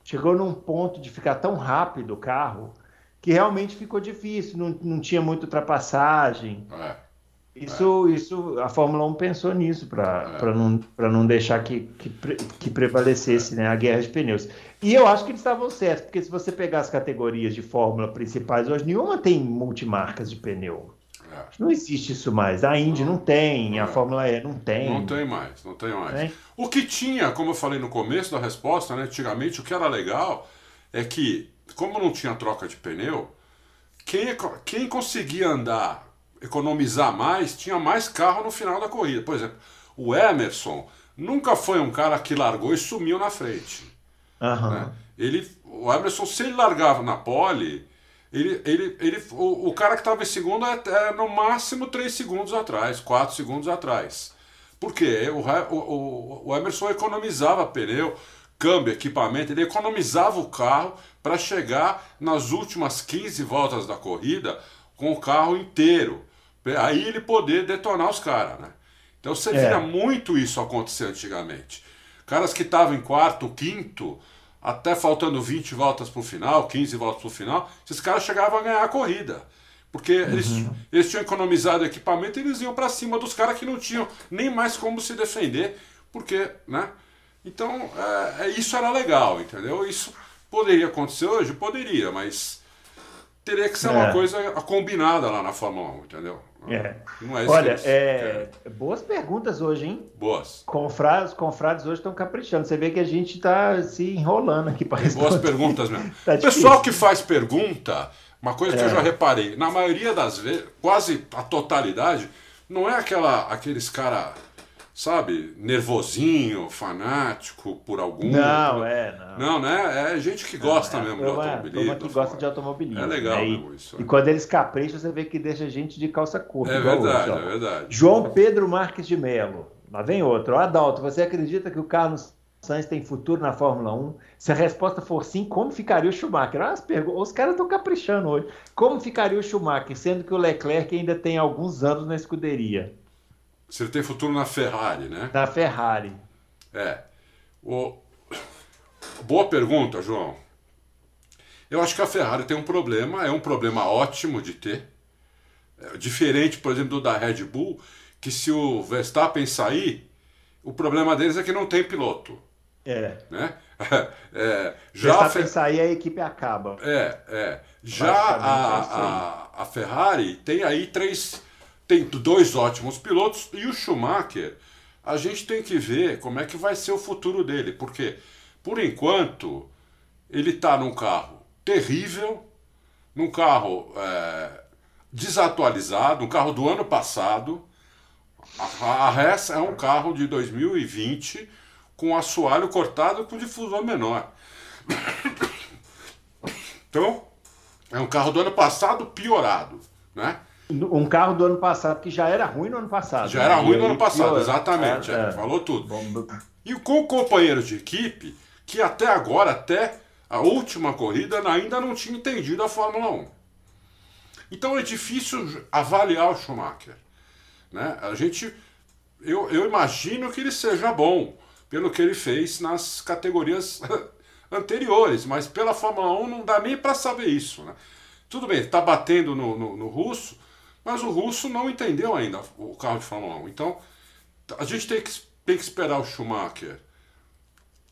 chegou num ponto de ficar tão rápido o carro que realmente ficou difícil, não, não tinha muita ultrapassagem. É. Isso, é. isso, a Fórmula 1 pensou nisso para é. não, não deixar que, que, que prevalecesse né, a guerra de pneus. E eu acho que eles estavam certos, porque se você pegar as categorias de Fórmula principais, hoje nenhuma tem multimarcas de pneu. Não existe isso mais. A Indy não, não tem, a é. Fórmula E não tem. Não tem mais, não tem mais. É. O que tinha, como eu falei no começo da resposta, né, antigamente, o que era legal é que, como não tinha troca de pneu, quem, quem conseguia andar economizar mais, tinha mais carro no final da corrida. Por exemplo, o Emerson nunca foi um cara que largou e sumiu na frente. Uhum. Né? Ele, o Emerson, se ele largava na pole, ele, ele, ele, o, o cara que estava em segundo é, é, no máximo 3 segundos atrás, 4 segundos atrás. Por quê? O, o, o Emerson economizava pneu, câmbio, equipamento, ele economizava o carro para chegar nas últimas 15 voltas da corrida com o carro inteiro. Aí ele poder detonar os caras, né? Então você é. via muito isso acontecer antigamente. Caras que estavam em quarto, quinto, até faltando 20 voltas para o final, 15 voltas para o final, esses caras chegavam a ganhar a corrida. Porque uhum. eles, eles tinham economizado equipamento e eles iam para cima dos caras que não tinham nem mais como se defender. Porque, né? Então, é, é, isso era legal, entendeu? Isso poderia acontecer hoje? Poderia, mas teria que ser é. uma coisa combinada lá na Fórmula 1, entendeu? É. É Olha, é... boas perguntas hoje, hein? Boas. Confrades, confrades hoje estão caprichando. Você vê que a gente está se enrolando aqui para responder. Boas perguntas mesmo. tá Pessoal que faz pergunta, uma coisa que eu é. já reparei, na maioria das vezes, quase a totalidade, não é aquela, aqueles cara sabe, nervosinho, fanático por algum. Não, é, não. Não, né? É gente que gosta não, é, mesmo de automobilismo. que gosta de automobilismo. É legal né? mesmo isso. E, é. quando eles capricham, você vê que deixa gente de calça curta. É verdade, hoje, é verdade. João Pedro Marques de Melo. Lá vem outro. Adalto, você acredita que o Carlos Sainz tem futuro na Fórmula 1? Se a resposta for sim, como ficaria o Schumacher? As perguntas, os caras estão caprichando hoje. Como ficaria o Schumacher, sendo que o Leclerc ainda tem alguns anos na escuderia? Se ele tem futuro na Ferrari, né? Na Ferrari. É. O... Boa pergunta, João. Eu acho que a Ferrari tem um problema, é um problema ótimo de ter. É diferente, por exemplo, do da Red Bull, que se o Verstappen sair, o problema deles é que não tem piloto. É. Né? É, já Verstappen Fer... sair, a equipe acaba. É, é. Já a, a, a Ferrari tem aí três tem dois ótimos pilotos e o Schumacher, a gente tem que ver como é que vai ser o futuro dele, porque por enquanto ele está num carro terrível, num carro é, desatualizado, um carro do ano passado. A, a é um carro de 2020 com assoalho cortado com difusor menor. Então, é um carro do ano passado piorado, né? Um carro do ano passado que já era ruim no ano passado. Já né? era ruim no ano passado, pior, exatamente. É, é. Falou tudo. E com companheiros de equipe que até agora, até a última corrida, ainda não tinha entendido a Fórmula 1. Então é difícil avaliar o Schumacher. Né? A gente, eu, eu imagino que ele seja bom pelo que ele fez nas categorias anteriores, mas pela Fórmula 1 não dá nem para saber isso. Né? Tudo bem, está batendo no, no, no russo, mas o russo não entendeu ainda o carro de Fórmula 1. Então, a gente tem que, tem que esperar o Schumacher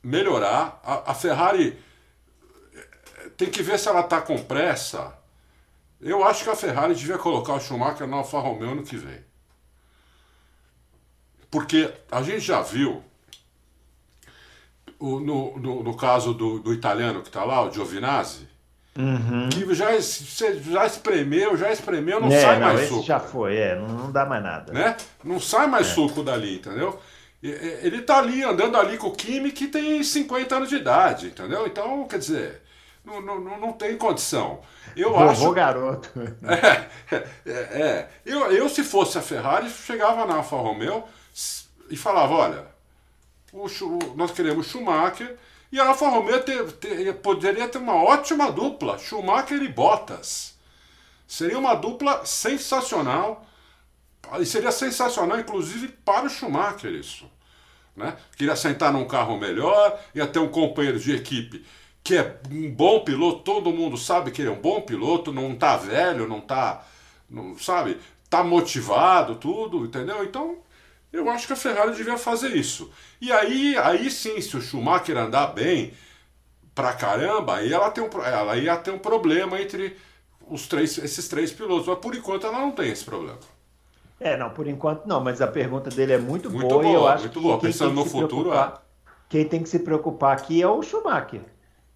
melhorar. A, a Ferrari tem que ver se ela está com pressa. Eu acho que a Ferrari devia colocar o Schumacher na Alfa Romeo no que vem. Porque a gente já viu, o, no, no, no, caso do, do italiano que está lá, o Giovinazzi, Uhum. Que já, já espremeu, já espremeu, não é, sai não, mais esse suco. já foi, é, não, não dá mais nada. Né? Não sai mais é. suco dali, entendeu? Ele tá ali, andando ali com o Kimi que tem 50 anos de idade, entendeu? Então, quer dizer, não, não, não tem condição. Eu Vovô acho. garoto. É, é, é, Eu, eu, se fosse a Ferrari, chegava na Alfa Romeo e falava: olha, o, nós queremos Schumacher e a Alfa Romeo poderia ter uma ótima dupla, Schumacher e Bottas. Seria uma dupla sensacional. E seria sensacional, inclusive, para o Schumacher isso. Né? Queria sentar num carro melhor, ia ter um companheiro de equipe que é um bom piloto, todo mundo sabe que ele é um bom piloto, não tá velho, não tá. Não, sabe? tá motivado, tudo, entendeu? Então, eu acho que a Ferrari devia fazer isso. E aí, aí sim, se o Schumacher andar bem pra caramba, aí ela, tem um, ela ia ter um problema entre os três, esses três pilotos. Mas por enquanto ela não tem esse problema. É, não, por enquanto não, mas a pergunta dele é muito, muito boa, boa, e eu acho muito que boa. Pensando no futuro, é. quem tem que se preocupar aqui é o Schumacher.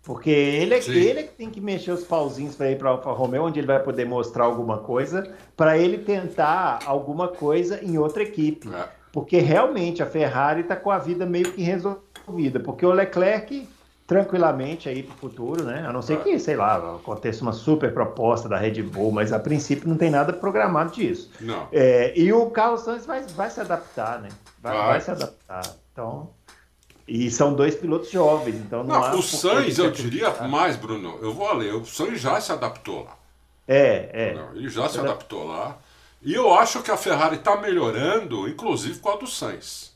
Porque ele é, ele é que tem que mexer os pauzinhos para ir para Alfa Romeo, onde ele vai poder mostrar alguma coisa, para ele tentar alguma coisa em outra equipe. É. Porque realmente a Ferrari está com a vida meio que resolvida. Porque o Leclerc, tranquilamente aí para o futuro, né? A não ser que, sei lá, aconteça uma super proposta da Red Bull, mas a princípio não tem nada programado disso. Não. É, e o Carlos Sainz vai, vai se adaptar, né? Vai, vai. vai se adaptar. Então. E são dois pilotos jovens, então não, não O Sainz, eu diria mais, Bruno, eu vou ler, o Sainz já se adaptou lá. É, é. Não, ele já se adaptou lá. E eu acho que a Ferrari está melhorando, inclusive com a do Sainz.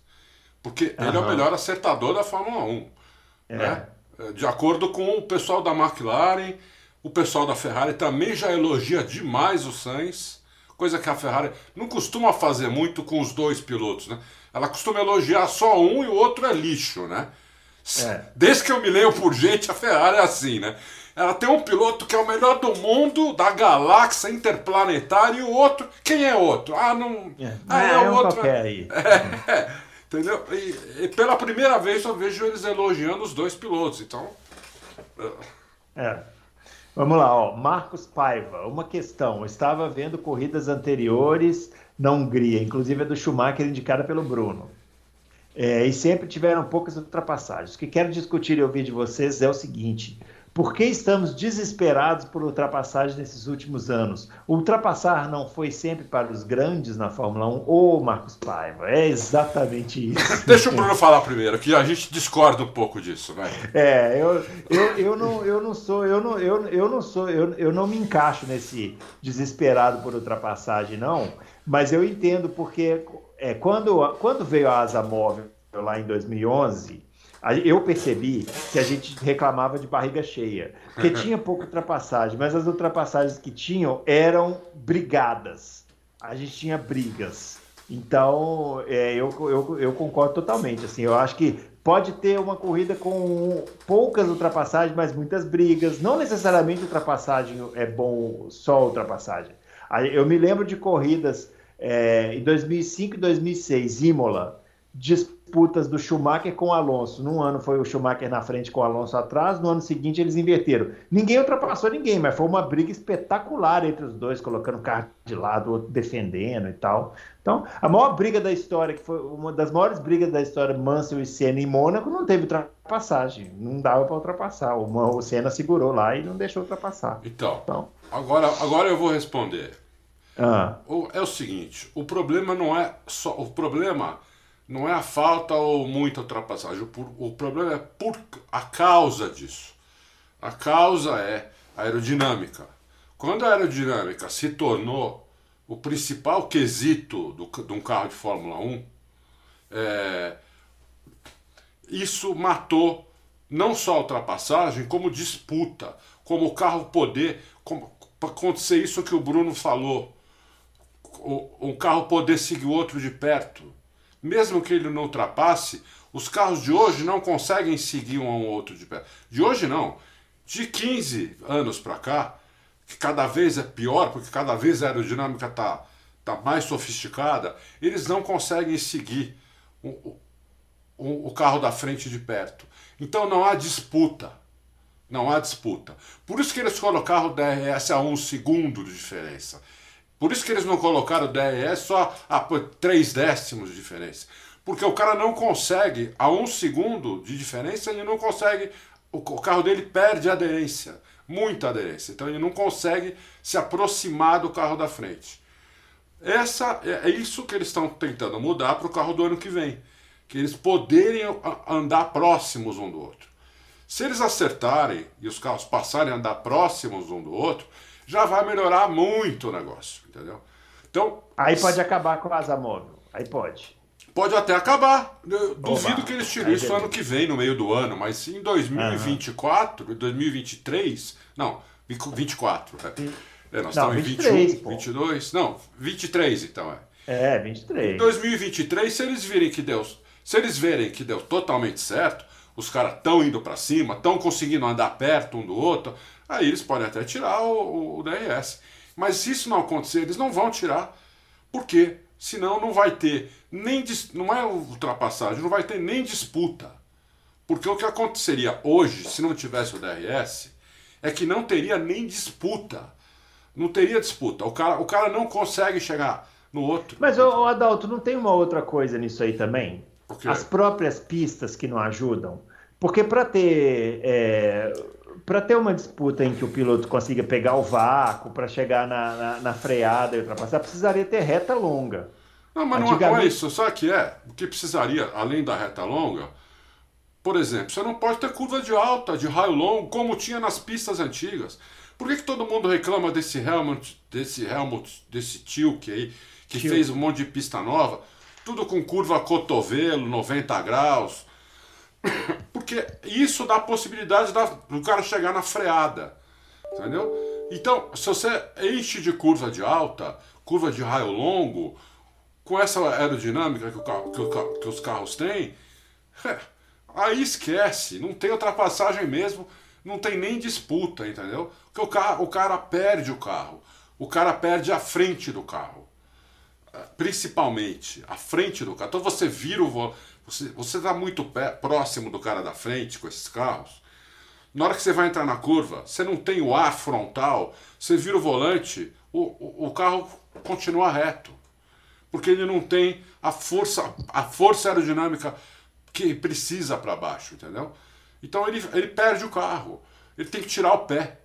Porque ele é o melhor acertador da Fórmula 1. É. Né? De acordo com o pessoal da McLaren, o pessoal da Ferrari também já elogia demais o Sainz, coisa que a Ferrari não costuma fazer muito com os dois pilotos, né? Ela costuma elogiar só um e o outro é lixo, né? É. Desde que eu me leio por gente, a Ferrari é assim, né? Ela tem um piloto que é o melhor do mundo, da galáxia interplanetária, e o outro. Quem é outro? Ah, não. É, ah, é, é o outro. Aí. É, é, entendeu? E, e, pela primeira vez eu vejo eles elogiando os dois pilotos, então. É. Vamos lá, ó. Marcos Paiva, uma questão. Eu estava vendo corridas anteriores na Hungria, inclusive a do Schumacher indicada pelo Bruno. É, e sempre tiveram poucas ultrapassagens. O que quero discutir e ouvir de vocês é o seguinte: por que estamos desesperados por ultrapassagem nesses últimos anos? Ultrapassar não foi sempre para os grandes na Fórmula 1? Ô, oh, Marcos Paiva, é exatamente isso. Deixa o Bruno falar primeiro, que a gente discorda um pouco disso, vai. É, eu, eu, eu, não, eu não sou, eu não, eu, eu não sou, eu, eu não me encaixo nesse desesperado por ultrapassagem, não, mas eu entendo porque é, quando, quando veio a asa móvel lá em 2011 eu percebi que a gente reclamava de barriga cheia, porque tinha pouca ultrapassagem, mas as ultrapassagens que tinham eram brigadas. A gente tinha brigas. Então, é, eu, eu, eu concordo totalmente. Assim, eu acho que pode ter uma corrida com poucas ultrapassagens, mas muitas brigas. Não necessariamente ultrapassagem é bom só ultrapassagem. Eu me lembro de corridas é, em 2005 e 2006, Imola, disputas do Schumacher com o Alonso. Num ano foi o Schumacher na frente com o Alonso atrás, no ano seguinte eles inverteram. Ninguém ultrapassou ninguém, mas foi uma briga espetacular entre os dois, colocando o carro de lado, o outro defendendo e tal. Então, a maior briga da história, que foi uma das maiores brigas da história, Mansell e Senna em Mônaco, não teve ultrapassagem. Não dava para ultrapassar. O, o Senna segurou lá e não deixou ultrapassar. Então, então agora, agora eu vou responder. Ah. É o seguinte, o problema não é só o problema não é a falta ou muita ultrapassagem. O, o problema é por a causa disso. A causa é a aerodinâmica. Quando a aerodinâmica se tornou o principal quesito do, de um carro de Fórmula 1, é, isso matou não só a ultrapassagem, como disputa, como o carro poder, para acontecer isso que o Bruno falou, o, o carro poder seguir o outro de perto mesmo que ele não ultrapasse, os carros de hoje não conseguem seguir um ao outro de pé. De hoje não. De 15 anos para cá, que cada vez é pior, porque cada vez a aerodinâmica está tá mais sofisticada, eles não conseguem seguir o, o, o carro da frente de perto. Então não há disputa. Não há disputa. Por isso que eles colocaram o DRS a um segundo de diferença. Por isso que eles não colocaram o DRS só a 3 décimos de diferença. Porque o cara não consegue, a um segundo de diferença, ele não consegue, o carro dele perde aderência, muita aderência. Então ele não consegue se aproximar do carro da frente. Essa é, é isso que eles estão tentando mudar para o carro do ano que vem, que eles poderem andar próximos um do outro. Se eles acertarem e os carros passarem a andar próximos um do outro, já vai melhorar muito o negócio, entendeu? Então, aí pode acabar com a asa móvel. Aí pode. Pode até acabar. Eu duvido Oba. que eles tirem isso ano que vem, no meio do ano, mas em 2024, uhum. 2023, não, 24, né? É, nós Não, estamos em 23, 21, pô. 22, não, 23 então é. É, 23. Em 2023, se eles virem que deu, se eles virem que deu, se eles verem que deu totalmente certo, os caras estão indo para cima, estão conseguindo andar perto um do outro, aí eles podem até tirar o, o DRS. Mas se isso não acontecer, eles não vão tirar. Por quê? Senão não vai ter nem não é ultrapassagem, não vai ter nem disputa. Porque o que aconteceria hoje, se não tivesse o DRS, é que não teria nem disputa. Não teria disputa. O cara, o cara não consegue chegar no outro. Mas, ô, Adalto, não tem uma outra coisa nisso aí também? As próprias pistas que não ajudam. Porque para ter é, para ter uma disputa em que o piloto consiga pegar o vácuo para chegar na, na, na freada e ultrapassar, precisaria ter reta longa. Não, mas não é, não é Antigamente- isso. Sabe o que é? O que precisaria, além da reta longa, por exemplo, você não pode ter curva de alta, de raio longo, como tinha nas pistas antigas. Por que, que todo mundo reclama desse Helmut, desse Helmut, desse Tilke aí, que Tilke. fez um monte de pista nova, tudo com curva cotovelo, 90 graus? Porque isso dá a possibilidade da- do cara chegar na freada. Entendeu? Então, se você enche de curva de alta, curva de raio longo, com essa aerodinâmica que, carro- que que os carros têm, aí esquece, não tem ultrapassagem mesmo, não tem nem disputa, entendeu? Porque o, carro, o cara perde o carro, o cara perde a frente do carro, principalmente a frente do carro. Então você vira o vo- você está muito próximo do cara da frente com esses carros. Na hora que você vai entrar na curva, você não tem o ar frontal, você vira o volante, o, o, o carro continua reto. Porque ele não tem a força, a força aerodinâmica que precisa para baixo, entendeu? Então ele, ele perde o carro. Ele tem que tirar o pé.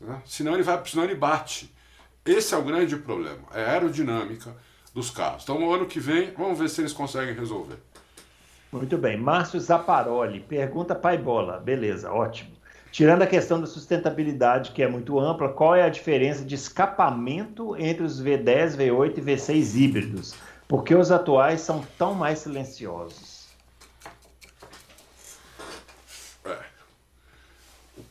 né? Senão ele vai, senão ele bate. Esse é o grande problema, é aerodinâmica dos carros. Então, no ano que vem, vamos ver se eles conseguem resolver. Muito bem. Márcio Zaparoli pergunta Pai Bola. Beleza, ótimo. Tirando a questão da sustentabilidade, que é muito ampla, qual é a diferença de escapamento entre os V10, V8 e V6 híbridos? Por que os atuais são tão mais silenciosos? É.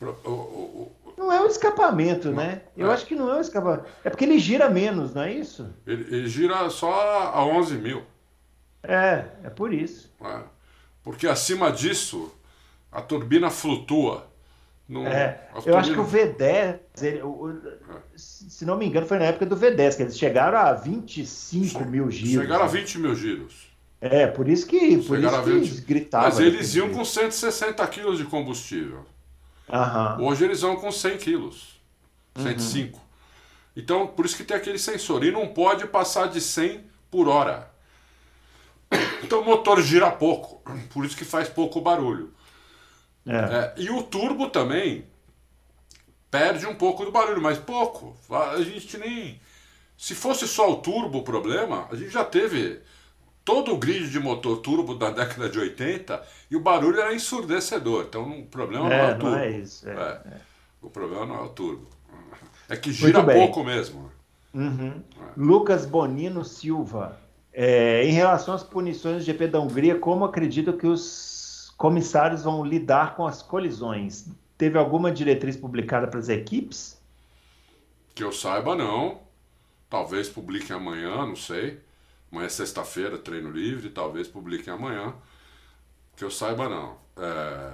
O o- o- Não é um escapamento, né? Eu É. acho que não é um escapamento. É porque ele gira menos, não é isso? ele, ele gira só a 11 mil. É, é por isso. né? Porque acima disso, a turbina flutua. Não- É, eu acho que o turbina- V10, ele- o- se não me engano, foi na época do V10, que eles chegaram a 25 mil giros. Chegaram a 20 mil giros. É, por isso que, por Chegaram isso que 20. eles gritavam. Mas eles iam jeito. com 160 quilos de combustível. Aham. Hoje eles vão com 100 quilos. Uhum. 105. Então, por isso que tem aquele sensor. E não pode passar de 100 por hora. Então o motor gira pouco. Por isso que faz pouco barulho. É. É, e o turbo também perde um pouco do barulho, mas pouco. A gente nem. Se fosse só o turbo o problema, a gente já teve todo o grid de motor turbo da década de 80 e o barulho era ensurdecedor. Então o problema não é É, o turbo. não é isso. é. É. O problema não é o turbo. É que gira pouco mesmo. Uhum. Lucas Bonino Silva. É, em relação às punições do GP da Hungria, como acredita que os comissários vão lidar com as colisões? Teve alguma diretriz publicada para as equipes? Que eu saiba, não. Talvez publiquem amanhã, não sei. Amanhã é sexta-feira, treino livre, talvez publiquem amanhã. Que eu saiba, não.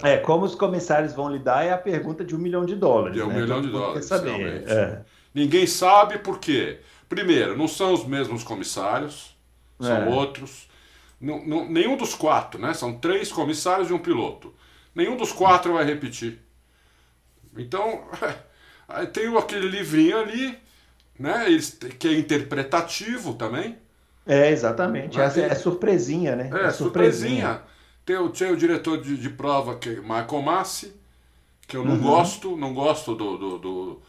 É, É, como os comissários vão lidar é a pergunta de um milhão de dólares. De um né? milhão de Todo mundo dólares, saber. É. Ninguém sabe por quê. Primeiro, não são os mesmos comissários, são É. outros. Não- não- nenhum dos quatro, né? São três comissários e um piloto. Nenhum dos quatro vai repetir. Então, tem aquele livrinho ali, né? Que é interpretativo também. É, exatamente. Mas Essa é, tem- surpresinha, né? É, surpresinha. Tem o, tem o diretor de, de prova, que é Michael Massi, que eu não Uhum. gosto, não gosto do, do- do,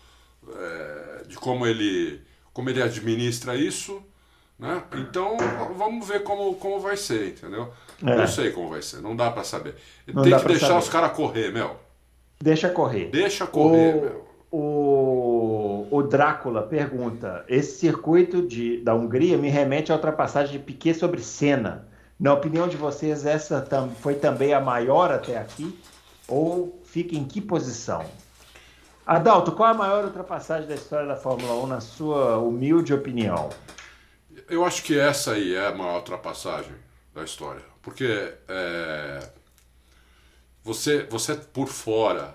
é, de como ele, como ele administra isso. Né? Então vamos ver como, como vai ser, entendeu? É. Não sei como vai ser, não dá pra saber. Não Tem que deixar saber. os caras correr, meu. Deixa correr. Deixa correr, O, meu. O, o Drácula pergunta: esse circuito de, da Hungria me remete à ultrapassagem de Piquet sobre Senna. Na opinião de vocês, essa tam- foi também a maior até aqui? Ou fica em que posição? Adalto, qual a maior ultrapassagem da história da Fórmula 1, na sua humilde opinião? Eu acho que essa aí é a maior ultrapassagem da história. Porque é, você, você por fora,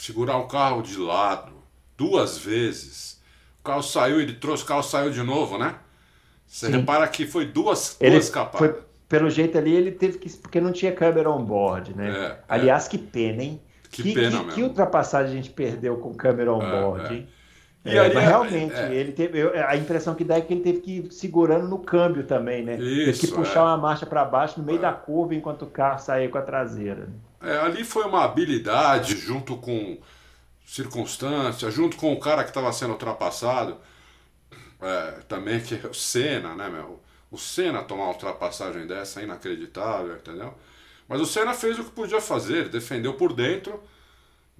segurar o carro de lado duas vezes, o carro saiu, ele trouxe, o carro saiu de novo, né? Você Sim. repara que foi duas, ele duas capadas. pelo jeito ali, ele teve que. Porque não tinha câmera on board, né? É, é. Aliás, é. que pena, hein? Que, que pena que, mesmo. Que ultrapassagem a gente perdeu com câmera on é, board, é. hein? E é, mas realmente, é. ele teve, a impressão que dá é que ele teve que ir segurando no câmbio também, né? Isso, teve que puxar é. uma marcha para baixo no meio é. da curva enquanto o carro saía com a traseira. É, ali foi uma habilidade junto com circunstância, junto com o cara que estava sendo ultrapassado, é, também que é o Senna, né, meu? O Senna tomar uma ultrapassagem dessa é inacreditável, entendeu? Mas o Senna fez o que podia fazer, defendeu por dentro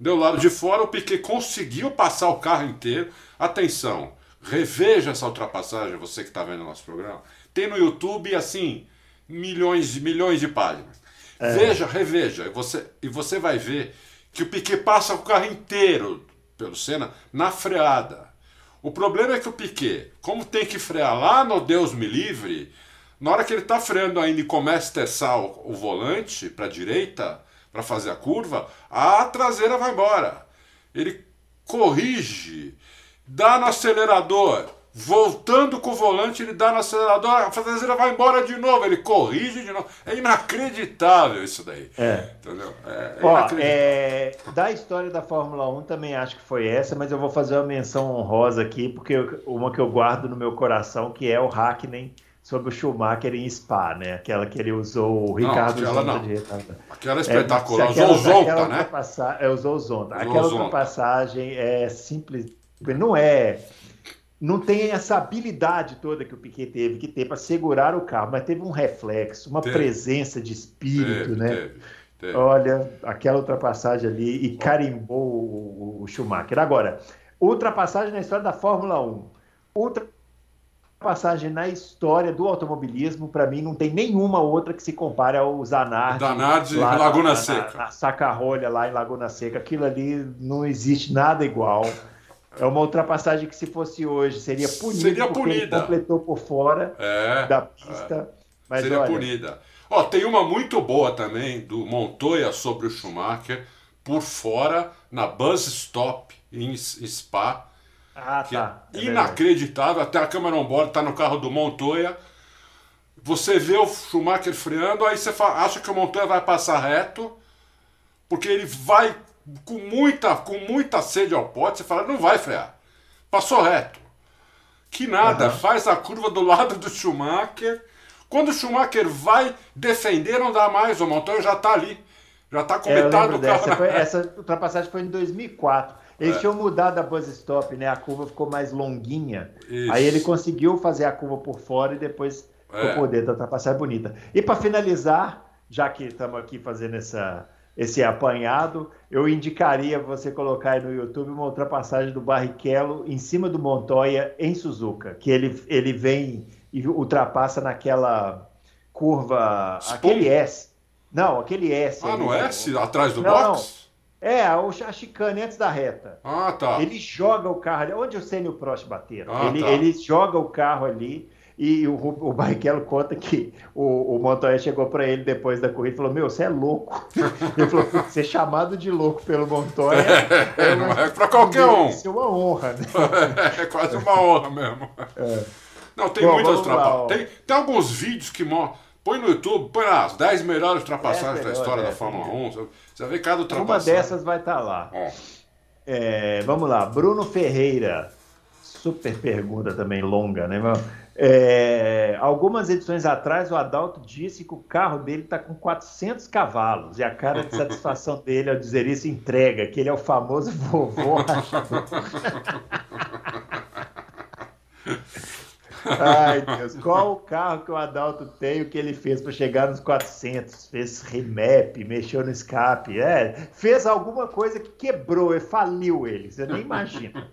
Deu lado de fora, o Piquet conseguiu passar o carro inteiro. Atenção, reveja essa ultrapassagem, você que está vendo o nosso programa. Tem no YouTube, assim, milhões e milhões de páginas. É. Veja, reveja, e você, e você vai ver que o Piquet passa o carro inteiro pelo Senna na freada. O problema é que o Piquet, como tem que frear lá no Deus me livre, na hora que ele está freando ainda e começa a terçar o, o volante para a direita, para fazer a curva, a traseira vai embora. Ele corrige, dá no acelerador, voltando com o volante, ele dá no acelerador, a traseira vai embora de novo, ele corrige de novo. É inacreditável isso daí. É. Entendeu? É, é Ó, é, da história da Fórmula 1 também acho que foi essa, mas eu vou fazer uma menção honrosa aqui, porque uma que eu guardo no meu coração, que é o Hackney sobre o Schumacher em Spa, né? Aquela que ele usou o Ricardo não, Zonta de retarda. Aquela é espetacular, é, usou o Zonta, né? É, usou o Zonta. Aquela ultrapassagem é simples, não é... Não tem essa habilidade toda que o Piquet teve que ter para segurar o carro, mas teve um reflexo, uma teve. presença de espírito, teve, né? Teve, teve. Olha, aquela ultrapassagem ali e carimbou o, o Schumacher. Agora, ultrapassagem na história da Fórmula 1. Ultra passagem na história do automobilismo, para mim, não tem nenhuma outra que se compare ao Zanardi. Zanardi lá Laguna na, Seca. Na, na Sacarrolha, lá em Laguna Seca. Aquilo ali não existe nada igual. É uma ultrapassagem que, se fosse hoje, seria punida. Seria punida. Ele completou por fora é, da pista. É. Mas, seria olha... punida. Ó, tem uma muito boa também do Montoya sobre o Schumacher, por fora, na Buzz Stop em Spa ah, que tá. É, é inacreditável. Até a câmera on board está no carro do Montoya. Você vê o Schumacher freando, aí você acha que o Montoya vai passar reto, porque ele vai com muita, com muita sede ao pote. Você fala, não vai frear. Passou reto. Que nada, uhum. faz a curva do lado do Schumacher. Quando o Schumacher vai defender, não dá mais. O Montoya já está ali. Já está com é, metade do carro. Foi, essa ultrapassagem foi em 2004. Eles é. tinham mudado a buzz stop, né? A curva ficou mais longuinha. Isso. Aí ele conseguiu fazer a curva por fora e depois é. o poder da ultrapassagem bonita. E para finalizar, já que estamos aqui fazendo essa, esse apanhado, eu indicaria você colocar aí no YouTube uma ultrapassagem do Barrichello em cima do Montoya em Suzuka, que ele, ele vem e ultrapassa naquela curva, Spum. aquele S. Não, aquele S. Ah, no S? Atrás do não, box? Não. É, a chicane antes da reta. Ah, tá. Ele joga o carro ali, onde o Senna e o Prost bateram. Ah, ele, tá. ele joga o carro ali e o, o Barrichello conta que o, o Montoya chegou para ele depois da corrida e falou: Meu, você é louco. ele falou: Ser chamado de louco pelo Montoya é, é, é para qualquer um. Isso é uma honra, né? é quase uma honra mesmo. É. Não, tem Bom, muitas ultrapassagens. Tem, tem alguns vídeos que mostram. Põe no YouTube, põe lá as 10 melhores ultrapassagens é, melhor, da história é, da Fórmula 1. Você vai ver cada ultrapassagem. Uma dessas vai estar tá lá. É, vamos lá, Bruno Ferreira. Super pergunta também longa, né? É, algumas edições atrás, o Adalto disse que o carro dele está com 400 cavalos e a cara de satisfação dele ao dizer isso entrega que ele é o famoso vovô. Ai, Deus. Qual o carro que o Adalto tem, o que ele fez para chegar nos 400? Fez remap, mexeu no escape. É, fez alguma coisa que quebrou, faliu ele. Você nem imagina.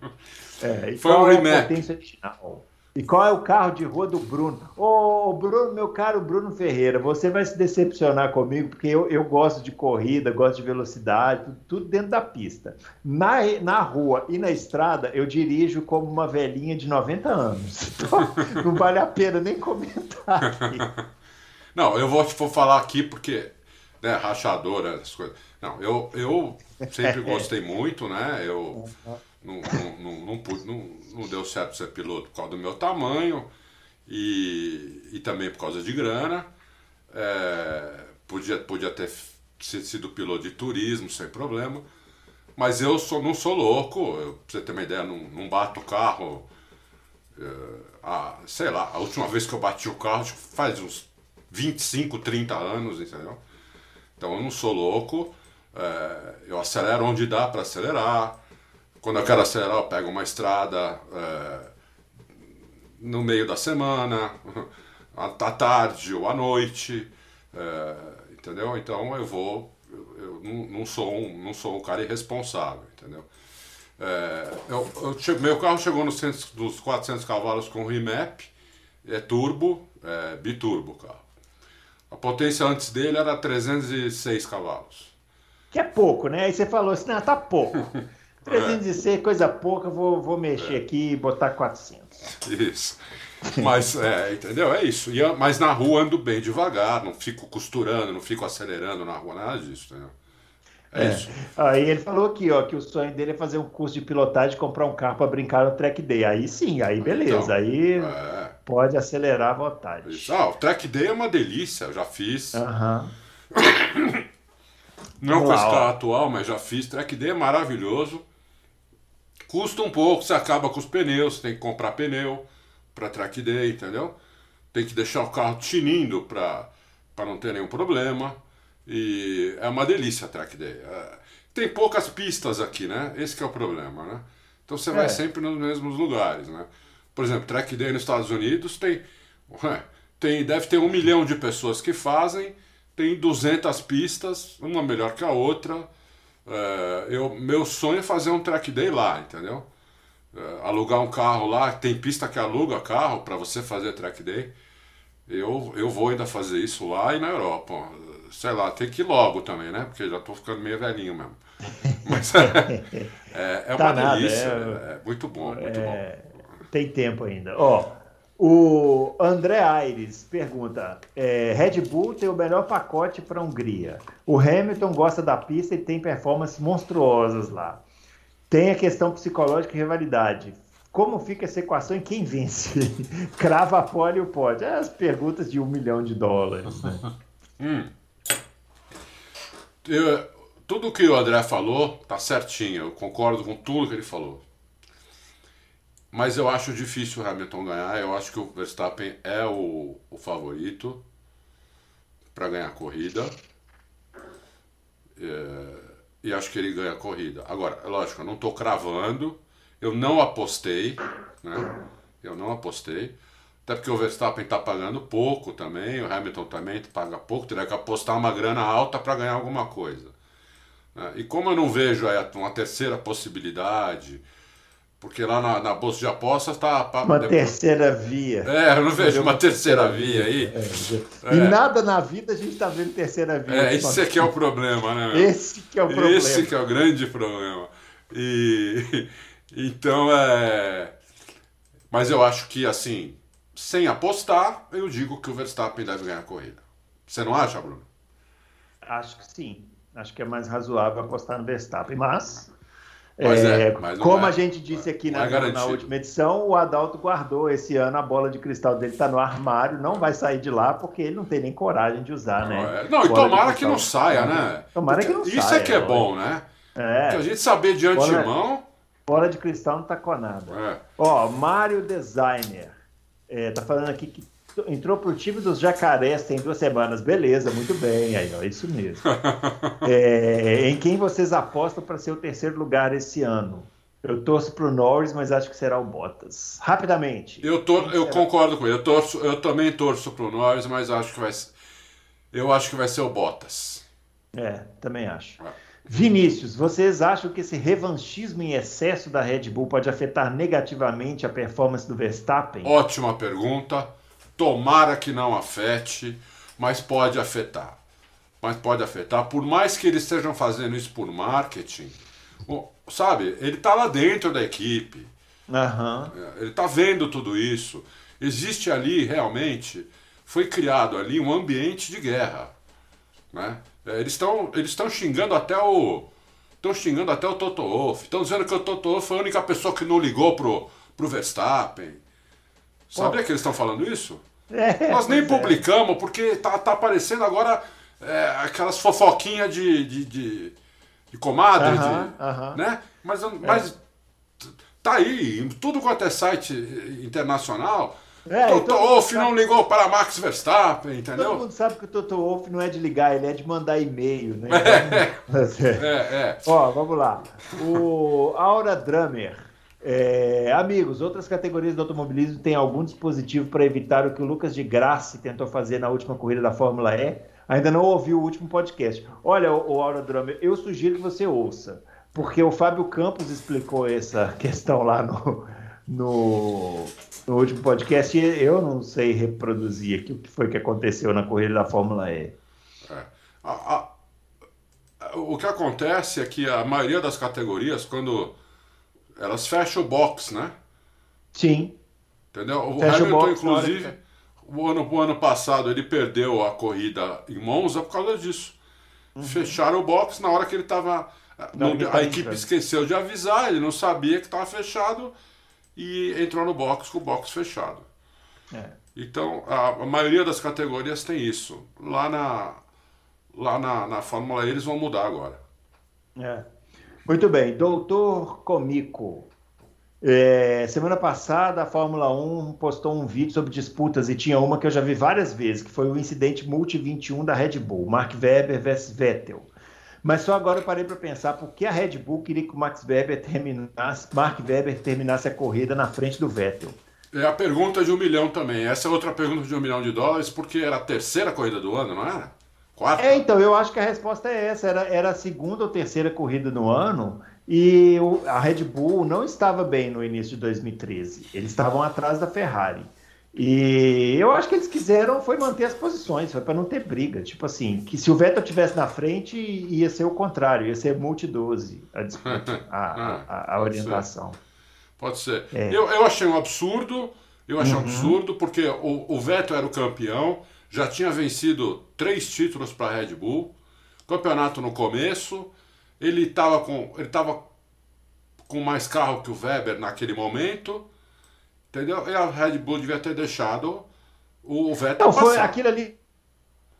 É, Foi um é remap. E qual é o carro de rua do Bruno? Ô, Bruno, meu caro Bruno Ferreira, você vai se decepcionar comigo, porque eu, eu gosto de corrida, gosto de velocidade, tudo, tudo dentro da pista. Na, na rua e na estrada, eu dirijo como uma velhinha de 90 anos. Então, não vale a pena nem comentar aqui. Não, eu vou, vou falar aqui porque, né, rachadora, essas coisas. Não, eu, eu sempre gostei muito, né? Eu não, não, não, não, pude, não, não deu certo ser piloto por causa do meu tamanho e, e também por causa de grana. É, podia, podia ter sido piloto de turismo sem problema. Mas eu sou, não sou louco, eu, pra você ter uma ideia, não, não bato o carro. É, a, sei lá, a última vez que eu bati o carro faz uns 25, 30 anos, entendeu? Então eu não sou louco, é, eu acelero onde dá para acelerar. Quando eu quero acelerar, eu pego uma estrada é, no meio da semana, à tarde ou à noite, é, entendeu? Então eu vou, eu, eu não, sou um, não sou um cara irresponsável, entendeu? É, eu, eu, meu carro chegou nos dos 400 cavalos com remap, é turbo, é biturbo o carro. A potência antes dele era 306 cavalos. Que é pouco, né? Aí você falou assim, não, tá pouco. 306, é. coisa pouca, vou, vou mexer é. aqui e botar 400. Isso. Mas, é, entendeu? É isso. E, mas na rua ando bem devagar, não fico costurando, não fico acelerando na rua, nada disso, entendeu? É, é, isso. Aí ele falou aqui, ó, que o sonho dele é fazer um curso de pilotagem e comprar um carro para brincar no track day. Aí sim, aí beleza. Então, aí é. pode acelerar à vontade. Isso. Ah, o track day é uma delícia, eu já fiz. Uhum. Não com esse carro atual, mas já fiz. Track day é maravilhoso. Custa um pouco, você acaba com os pneus, tem que comprar pneu para track day, entendeu? Tem que deixar o carro tinindo para não ter nenhum problema. E é uma delícia a track day. É, tem poucas pistas aqui, né? Esse é o problema, né? Então você vai é. sempre nos mesmos lugares, né? Por exemplo, track day nos Estados Unidos tem, tem deve ter um milhão de pessoas que fazem, tem 200 pistas, uma melhor que a outra. É, eu, meu sonho é fazer um track day lá, entendeu? É, alugar um carro lá, tem pista que aluga carro para você fazer track day. Eu, eu vou ainda fazer isso lá e na Europa sei lá, tem que ir logo também, né? Porque já tô ficando meio velhinho mesmo. Mas é, é, é uma tá delícia, é, é, muito bom, muito é, bom. Tem tempo ainda. Ó, o André Aires pergunta: é, Red Bull tem o melhor pacote para a Hungria. O Hamilton gosta da pista e tem performances monstruosas lá. Tem a questão psicológica e rivalidade. Como fica essa equação e quem vence? Crava a pole e o pode. É as perguntas de um milhão de dólares. Né? hum eu, tudo que o André falou tá certinho, eu concordo com tudo que ele falou. Mas eu acho difícil o Hamilton ganhar, eu acho que o Verstappen é o, o favorito para ganhar a corrida. É, e acho que ele ganha a corrida. Agora, lógico, eu não estou cravando, eu não apostei, né? Eu não apostei. Até porque o Verstappen está pagando pouco também, o Hamilton também paga pouco, teria que apostar uma grana alta para ganhar alguma coisa. Né? E como eu não vejo uma terceira possibilidade, porque lá na, na bolsa de apostas está. Uma depois... terceira via. É, eu não vejo uma terceira via aí. É. E nada na vida a gente está vendo terceira via. É, esse aqui é o problema, né? Esse que é o problema. Esse que é o grande problema. E então é. Mas eu acho que assim, sem apostar, eu digo que o Verstappen deve ganhar a corrida. Você não acha, Bruno? Acho que sim. Acho que é mais razoável apostar no Verstappen. Mas, é, é, como é, a gente disse aqui na, é na, última edição, o Adalto guardou esse ano a bola de cristal dele, está no armário, não vai sair de lá porque ele não tem nem coragem de usar, não, né? É. Não, e tomara que não saia, né? Tomara que não isso saia. Isso é que é bom, né? É. Porque a gente saber de antemão. Bola, de cristal não tá com nada. Ó, Mário Designer. É, tá falando aqui que entrou pro time dos jacarés tem duas semanas. Beleza, muito bem. Aí, ó, isso mesmo. é, em quem vocês apostam para ser o terceiro lugar esse ano? Eu torço pro Norris, mas acho que será o Bottas. Rapidamente. Eu, tor eu concordo com ele. Eu, torço, eu também torço pro Norris, mas acho que vai Eu acho que vai ser o Bottas. É, também acho. É. Vinícius, vocês acham que esse revanchismo em excesso da Red Bull pode afetar negativamente a performance do Verstappen? Ótima pergunta. Tomara que não afete, mas pode afetar. Mas pode afetar, por mais que eles estejam fazendo isso por marketing, sabe? Ele está lá dentro da equipe. Uhum. Ele está vendo tudo isso. Existe ali realmente, foi criado ali um ambiente de guerra, né? É, eles estão eles estão xingando até o estão xingando até o Toto Wolff. Estão dizendo que o Toto Wolff foi a única pessoa que não ligou pro pro Verstappen. Sabia Pô. que eles estão falando isso? É, Nós nem é. publicamos porque tá, tá aparecendo agora é, aquelas fofoquinhas de, de, de, de comadre, uh -huh, de, uh -huh. né? Mas, mas tá aí, tudo quanto é site internacional. É, Toto Wolff não ligou para Max Verstappen, entendeu? Todo mundo sabe que o Toto Wolff não é de ligar, ele é de mandar e-mail, né? Então, é, é. Ó, vamos lá. O Aura Drummer. É, amigos, outras categorias do automobilismo têm algum dispositivo para evitar o que o Lucas de Graça tentou fazer na última corrida da Fórmula E? Ainda não ouviu o último podcast. Olha, o Aura Drummer, eu sugiro que você ouça, porque o Fábio Campos explicou essa questão lá no, no, no último podcast e eu não sei reproduzir aqui o que foi que aconteceu na corrida da Fórmula E. É. A, a, o que acontece é que a maioria das categorias, quando elas fecham o box, né? Sim. Entendeu? O Fecha Hamilton, o inclusive o ano, o ano passado ele perdeu a corrida em Monza por causa disso. Uhum. Fecharam o box na hora que ele estava. A equipe esqueceu de avisar, ele não sabia que estava fechado e entrou no box com o box fechado. É. Então, a, a, maioria das categorias tem isso. Lá na, lá na, na Fórmula E eles vão mudar agora. É. Muito bem. Doutor Comico, é, semana passada, a Fórmula 1 postou um vídeo sobre disputas e tinha uma que eu já vi várias vezes, que foi o incidente Multi-21 da Red Bull, Mark Webber versus Vettel. Mas só agora eu parei para pensar por que a Red Bull queria que o Max Weber terminasse, Mark Webber terminasse a corrida na frente do Vettel. É a pergunta de um milhão também. Essa é outra pergunta de um milhão de dólares, porque era a terceira corrida do ano, não era? Quarta? É, então, eu acho que a resposta é essa. Era, era a segunda ou terceira corrida do ano e o, a Red Bull não estava bem no início de 2013. Eles estavam atrás da Ferrari. E eu acho que eles quiseram foi manter as posições, foi para não ter briga. Tipo assim, que se o Vettel tivesse na frente, ia ser o contrário, ia ser multi-12 a disputa, a, a, a orientação. Pode ser. Pode ser. É. Eu, eu achei um absurdo, eu achei uhum. um absurdo, porque o, o Vettel era o campeão, já tinha vencido três títulos para a Red Bull, campeonato no começo, ele estava com, ele tava com mais carro que o Weber naquele momento, entendeu? E a Red Bull devia ter deixado o Vettel Não, foi aquilo ali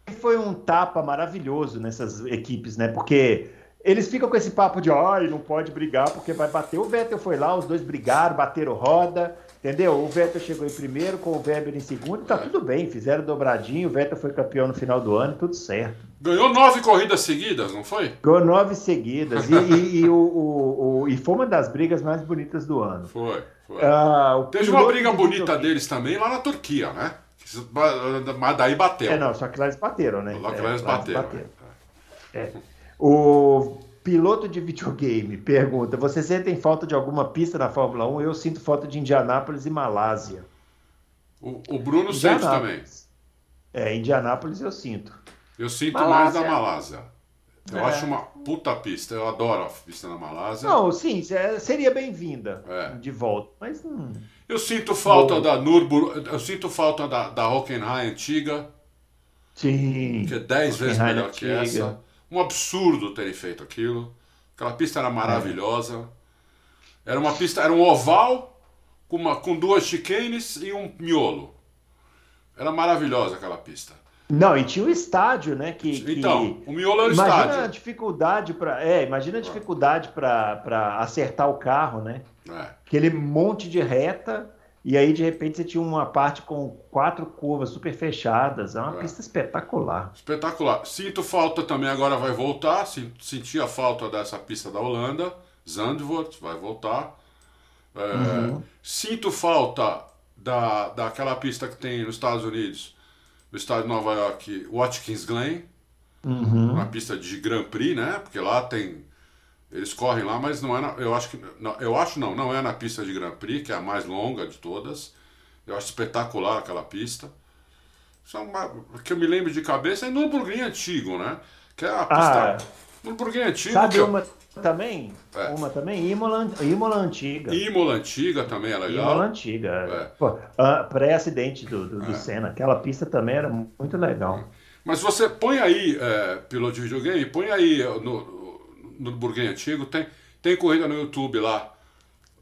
foi um tapa maravilhoso nessas equipes, né? Porque eles ficam com esse papo de, ai, não pode brigar porque vai bater. O Vettel foi lá, os dois brigaram, bateram roda, entendeu? O Vettel chegou em primeiro, com o Weber em segundo, tá é. tudo bem, fizeram dobradinho, o Vettel foi campeão no final do ano, tudo certo. Ganhou nove corridas seguidas, não foi? Ganhou nove seguidas. E, e, e, o, o, o, e foi uma das brigas mais bonitas do ano. Foi, foi. Ah, Teve uma briga bonita deles também lá na Turquia, né? Mas daí bateu. É, não, só que lá eles bateram, né? Lá que lá eles é, bateram. bateram. É. é. O piloto de videogame pergunta: Você sentem falta de alguma pista na Fórmula 1? Eu sinto falta de Indianápolis e Malásia. O, o Bruno sente também. É, Indianápolis eu sinto. Eu sinto Malásia. mais da Malásia. Eu é. acho uma puta pista. Eu adoro a pista na Malásia. Não, sim, seria bem-vinda é. de volta. Mas hum, Eu sinto falta Bom. da Nurbur, eu sinto falta da, da Hockenheim antiga. Sim. Que é 10 vezes melhor antiga. que essa. Um absurdo terem feito aquilo. Aquela pista era maravilhosa. É. Era uma pista, era um oval com, uma, com duas chicanes e um miolo. Era maravilhosa aquela pista. Não, e tinha o estádio, né? Que, então, que... o miolo era o imagina estádio. A dificuldade para, é, imagina a dificuldade para acertar o carro, né? É. Aquele monte de reta e aí de repente você tinha uma parte com quatro curvas super fechadas. É uma é. pista espetacular. Espetacular. Sinto falta também, agora vai voltar. Senti a falta dessa pista da Holanda. Zandvoort vai voltar. É, uhum. Sinto falta da, daquela pista que tem nos Estados Unidos no estado de Nova York, Watkins Glen. uhum. uma pista de Grand Prix, né? Porque lá tem eles correm lá, mas não é na, eu acho que não, eu acho não, não é na pista de Grand Prix, que é a mais longa de todas. Eu acho espetacular aquela pista. Só uma, que eu me lembro de cabeça é Nürburgring antigo, né? Que é a pista ah, Nürburgring antigo. Sabe uma também? É. Uma também? Imola, Imola antiga. Imola antiga também é legal. Imola antiga. É. Pré-acidente do, do, do é. Senna. Aquela pista também era muito legal. Mas você põe aí, é, piloto de videogame, põe aí no, no Burguem Antigo, tem, tem corrida no YouTube lá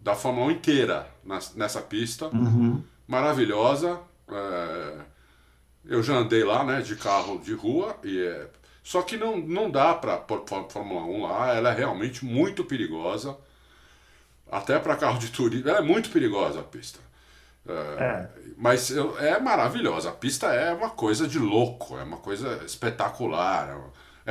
da Fórmula 1 inteira nessa pista. Uhum. Maravilhosa. É, eu já andei lá, né, de carro de rua, e é, só que não, não dá para Fórmula 1 lá, ela é realmente muito perigosa. Até para carro de turismo, ela é muito perigosa a pista. É, é. Mas é maravilhosa. A pista é uma coisa de louco, é uma coisa espetacular é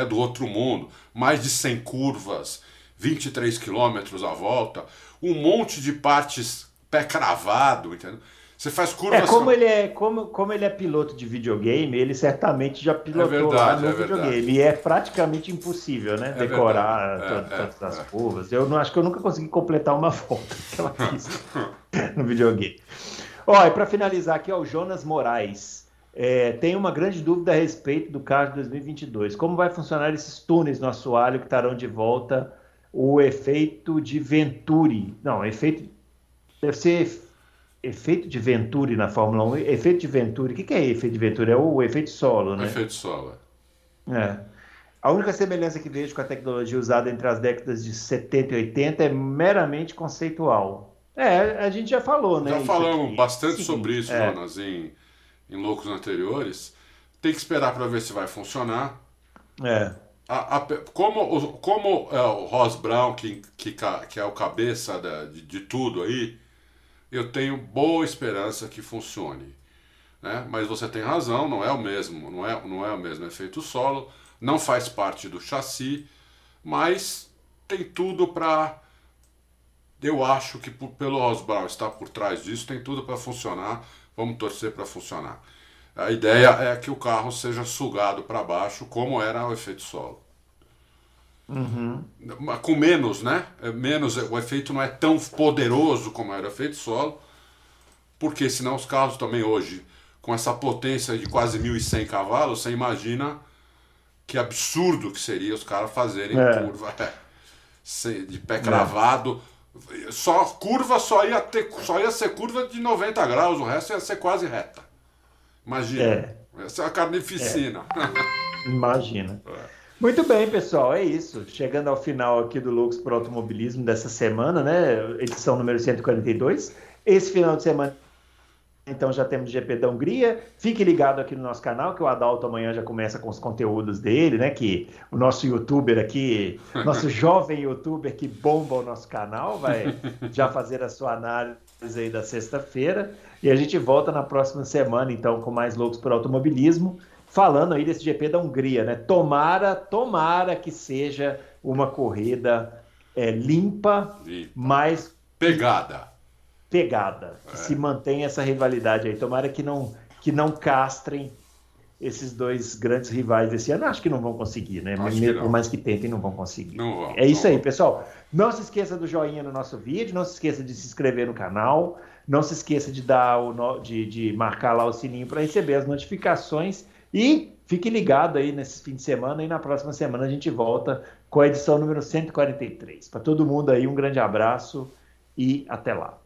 do outro mundo, mais de 100 curvas, 23 quilômetros à volta, um monte de partes pé cravado, entendeu? Você faz curvas. É, como, ele é, como, como ele é piloto de videogame, ele certamente já pilotou é verdade, lá no é videogame. Verdade. E é praticamente impossível, né? É decorar é, todas, é, as curvas. Eu não acho que eu nunca consegui completar uma volta que ela no videogame. Ó, e para finalizar aqui, ó, o Jonas Moraes. É, tem uma grande dúvida a respeito do carro de 2022. Como vai funcionar esses túneis no assoalho que estarão de volta? O efeito de Venturi. Não, efeito. Deve ser efeito de Venturi na Fórmula 1. Efeito de Venturi. O que é efeito de Venturi? É o efeito solo, né? Efeito solo. É. é. A única semelhança que vejo com a tecnologia usada entre as décadas de 70 e 80 é meramente conceitual. É, a gente já falou, né? Já falamos bastante Sim, sobre isso, é. Jonas, em em loucos anteriores, tem que esperar para ver se vai funcionar. É. A, a, como como é o Ross Brown, que, que, que é o cabeça da, de, de, tudo aí, eu tenho boa esperança que funcione. Né? Mas você tem razão, não é o mesmo, não é, não é o mesmo efeito solo, não faz parte do chassi, mas tem tudo para. Eu acho que por, pelo Ross Brown estar por trás disso, tem tudo para funcionar Vamos torcer para funcionar. A ideia é que o carro seja sugado para baixo, como era o efeito solo. Uhum. Com menos, né? É menos, o efeito não é tão poderoso como era o efeito solo, porque senão os carros também hoje, com essa potência de quase 1.100 cavalos, você imagina que absurdo que seria os caras fazerem é. curva de pé cravado. É só curva só ia ter só ia ser curva de 90 graus, o resto ia ser quase reta. Imagina. É. Essa é uma carnificina. É. Imagina. É. Muito bem, pessoal, é isso. Chegando ao final aqui do Loucos por Automobilismo dessa semana, né? Edição número 142. Esse final de semana então já temos GP da Hungria. Fique ligado aqui no nosso canal, que o Adalto amanhã já começa com os conteúdos dele, né? Que o nosso youtuber aqui, nosso jovem youtuber que bomba o nosso canal, vai já fazer a sua análise aí da sexta-feira. E a gente volta na próxima semana, então, com mais loucos por automobilismo, falando aí desse GP da Hungria, né? Tomara, tomara que seja uma corrida é, limpa, limpa, mais pegada pegada, que é. se mantenha essa rivalidade aí. Tomara que não, que não castrem esses dois grandes rivais esse ano. Acho que não vão conseguir, né? Mas, por mais que tentem, não vão conseguir. Não vão, é isso aí, pessoal. Não se esqueça do joinha no nosso vídeo, não se esqueça de se inscrever no canal, não se esqueça de dar o de, de marcar lá o sininho para receber as notificações e fique ligado aí nesse fim de semana e na próxima semana a gente volta com a edição número 143. Para todo mundo aí, um grande abraço e até lá.